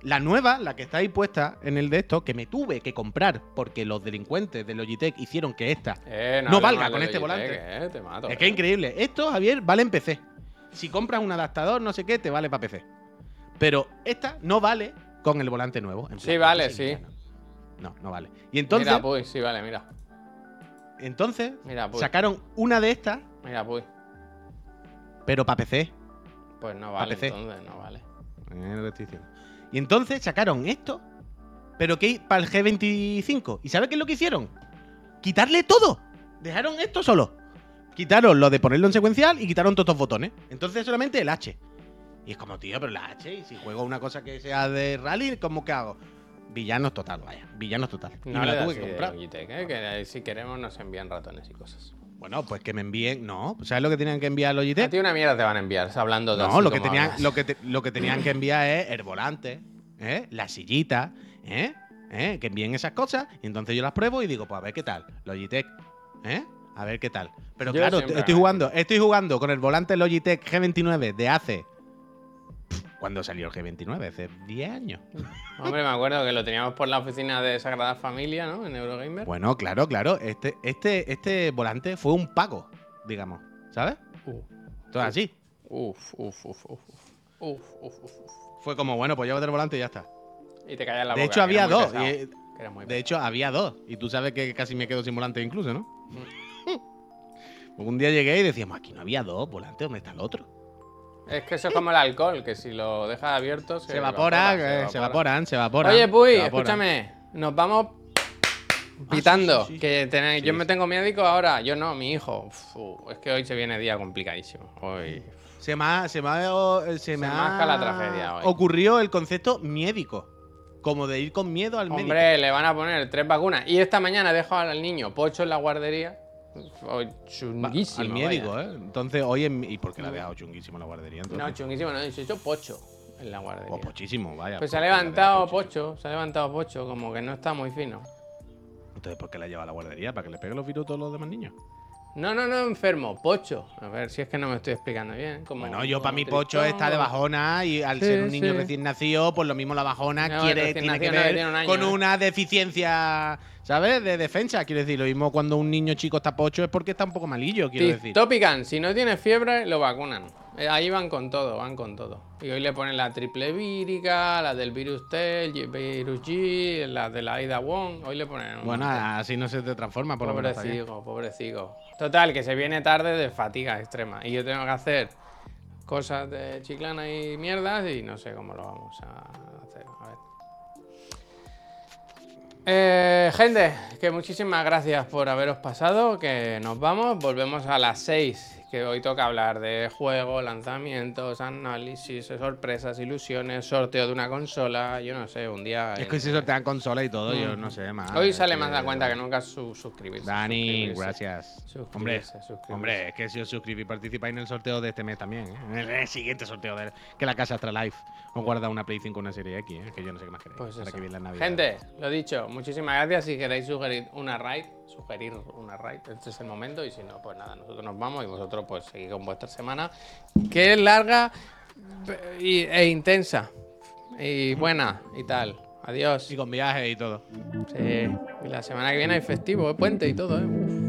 La nueva, la que está ahí puesta en el de esto, que me tuve que comprar porque los delincuentes de Logitech hicieron que esta. Eh, no valga con este Logitech, volante. eh, te mato, Es que es eh. increíble. Esto, Javier, vale en PC. Si compras un adaptador, no sé qué, te vale para PC. Pero esta no vale con el volante nuevo. En Sí, vale, sí. No, no, vale. Y entonces, Mira, pues, sí, vale, mira. entonces Mira, pues. sacaron una de estas, Mira, pues. pero para PC. Pues no vale, PC. entonces, no vale. Es lo que estoy diciendo. Y entonces sacaron esto, pero que para el G25. ¿Y sabes qué es lo que hicieron? Quitarle todo. Dejaron esto solo. Quitaron lo de ponerlo en secuencial y quitaron todos estos botones. Entonces solamente el H. Y es como, tío, pero la H, y si juego una cosa que sea de rally, ¿cómo que hago? Villanos total, vaya. Villanos total. Y No me le la tuve que comprar. Logitech, eh, que si queremos nos envían ratones y cosas. Bueno, pues que me envíen. No, ¿sabes lo que tenían que enviar A Logitech? ti una mierda te van a enviar, hablando de No, lo que, tenían, lo, que te- lo que tenían que enviar es el volante, ¿eh? la sillita, ¿eh? ¿eh? que envíen esas cosas. Y entonces yo las pruebo y digo, pues a ver qué tal. Logitech, ¿eh? A ver qué tal. Pero Yo claro, siempre estoy jugando, estoy jugando con el volante Logitech G29 de hace. ¿Cuándo salió el G29? Hace 10 años. Hombre, me acuerdo que lo teníamos por la oficina de Sagrada Familia, ¿no? En Eurogamer. Bueno, claro, claro. Este, este, este volante fue un pago, digamos. ¿Sabes? Uh, Todo así. uf, uf, uf, uf. Uf, uf, uf. Fue como, bueno, pues llévate el volante y ya está. Y te callas la De boca. hecho, había dos. pesado, y- De hecho, había dos. Y tú sabes que casi me quedo sin volante incluso, ¿no? Porque un día llegué y decíamos, aquí no había dos volantes, ¿dónde está el otro? Es que eso es como el alcohol, que si lo dejas abierto se, Se, evapora, se, evaporan, se evaporan. Oye, Puy, se evaporan. escúchame. Nos vamos pitando. sí, sí, sí. Que tenéis- Sí, yo sí. me tengo médico ahora. Yo no, mi hijo. Uf, es que hoy se viene día complicadísimo. Hoy. Se me ha, se me ha- eh, se me ha marca la tragedia hoy. ocurrió el concepto médico. Como de ir con miedo al médico. Hombre, le van a poner tres vacunas. Y esta mañana dejo al niño pocho en la guardería. Chunguísimo. al médico, ¿eh? Entonces, hoy en, ¿Y por qué la ha dejado chunguísimo en la guardería? Entonces? No, chunguísimo, no, he dicho pocho en la guardería. Pues pochísimo, vaya. Pues ¿por se ha ha levantado pocho, se ha levantado pocho, como que no está muy fino. Entonces, ¿por qué la lleva a la guardería? ¿Para que le pegue los virus a todos los demás niños? No, no, no, enfermo, pocho. A ver si es que no me estoy explicando bien. Como, Bueno, yo para mi pocho tristón, está de bajona y al Sí, ser un niño sí. recién nacido, pues lo mismo la bajona No, quiere, tiene que ver tiene un año, con ¿eh? una deficiencia, ¿sabes? De defensa, quiero decir. Lo mismo cuando un niño chico está pocho es porque está un poco malillo, quiero Sí, decir. Topican, si no tiene fiebre, lo vacunan. Eh, Ahí van con todo, van con todo. Y hoy le ponen la triple vírica, la del virus T, el virus G, la de la Ida Wong. Hoy le ponen. un Bueno, montón. así no se te transforma, por lo menos. Pobrecito, pobrecito. Total, que se viene tarde de fatiga extrema. Y yo tengo que hacer cosas de chiclana y mierdas y no sé cómo lo vamos a hacer. A ver. Eh, gente, que muchísimas gracias por haberos pasado, que nos vamos, volvemos a las 6, que hoy toca hablar de juegos, lanzamientos, análisis, sorpresas, ilusiones, sorteo de una consola, yo no sé, un día... Es que si sortean consola y todo, yo no sé más. Mm. Hoy sale más la cuenta que nunca su suscribirse. Dani, suscribirse. gracias. Suscribirse, Hombre, suscribirse. hombre, es que si os suscribís participáis en el sorteo de este mes también, ¿eh? En el, en el siguiente sorteo de que la casa Astralife os guarda una Play 5 una serie X, ¿eh? Que yo no sé qué más queréis. Pues eso. que la Navidad. Gente, lo dicho, muchísimas gracias. Si queréis sugerir una raid, sugerir una raid, este es el momento. Y si no, pues nada, nosotros nos vamos y vosotros pues seguid con vuestra semana, que es larga e intensa y buena y tal. Adiós. Y con viajes y todo. Sí. Y la semana que viene hay festivo, ¿eh? puente y todo, ¿eh? Uf.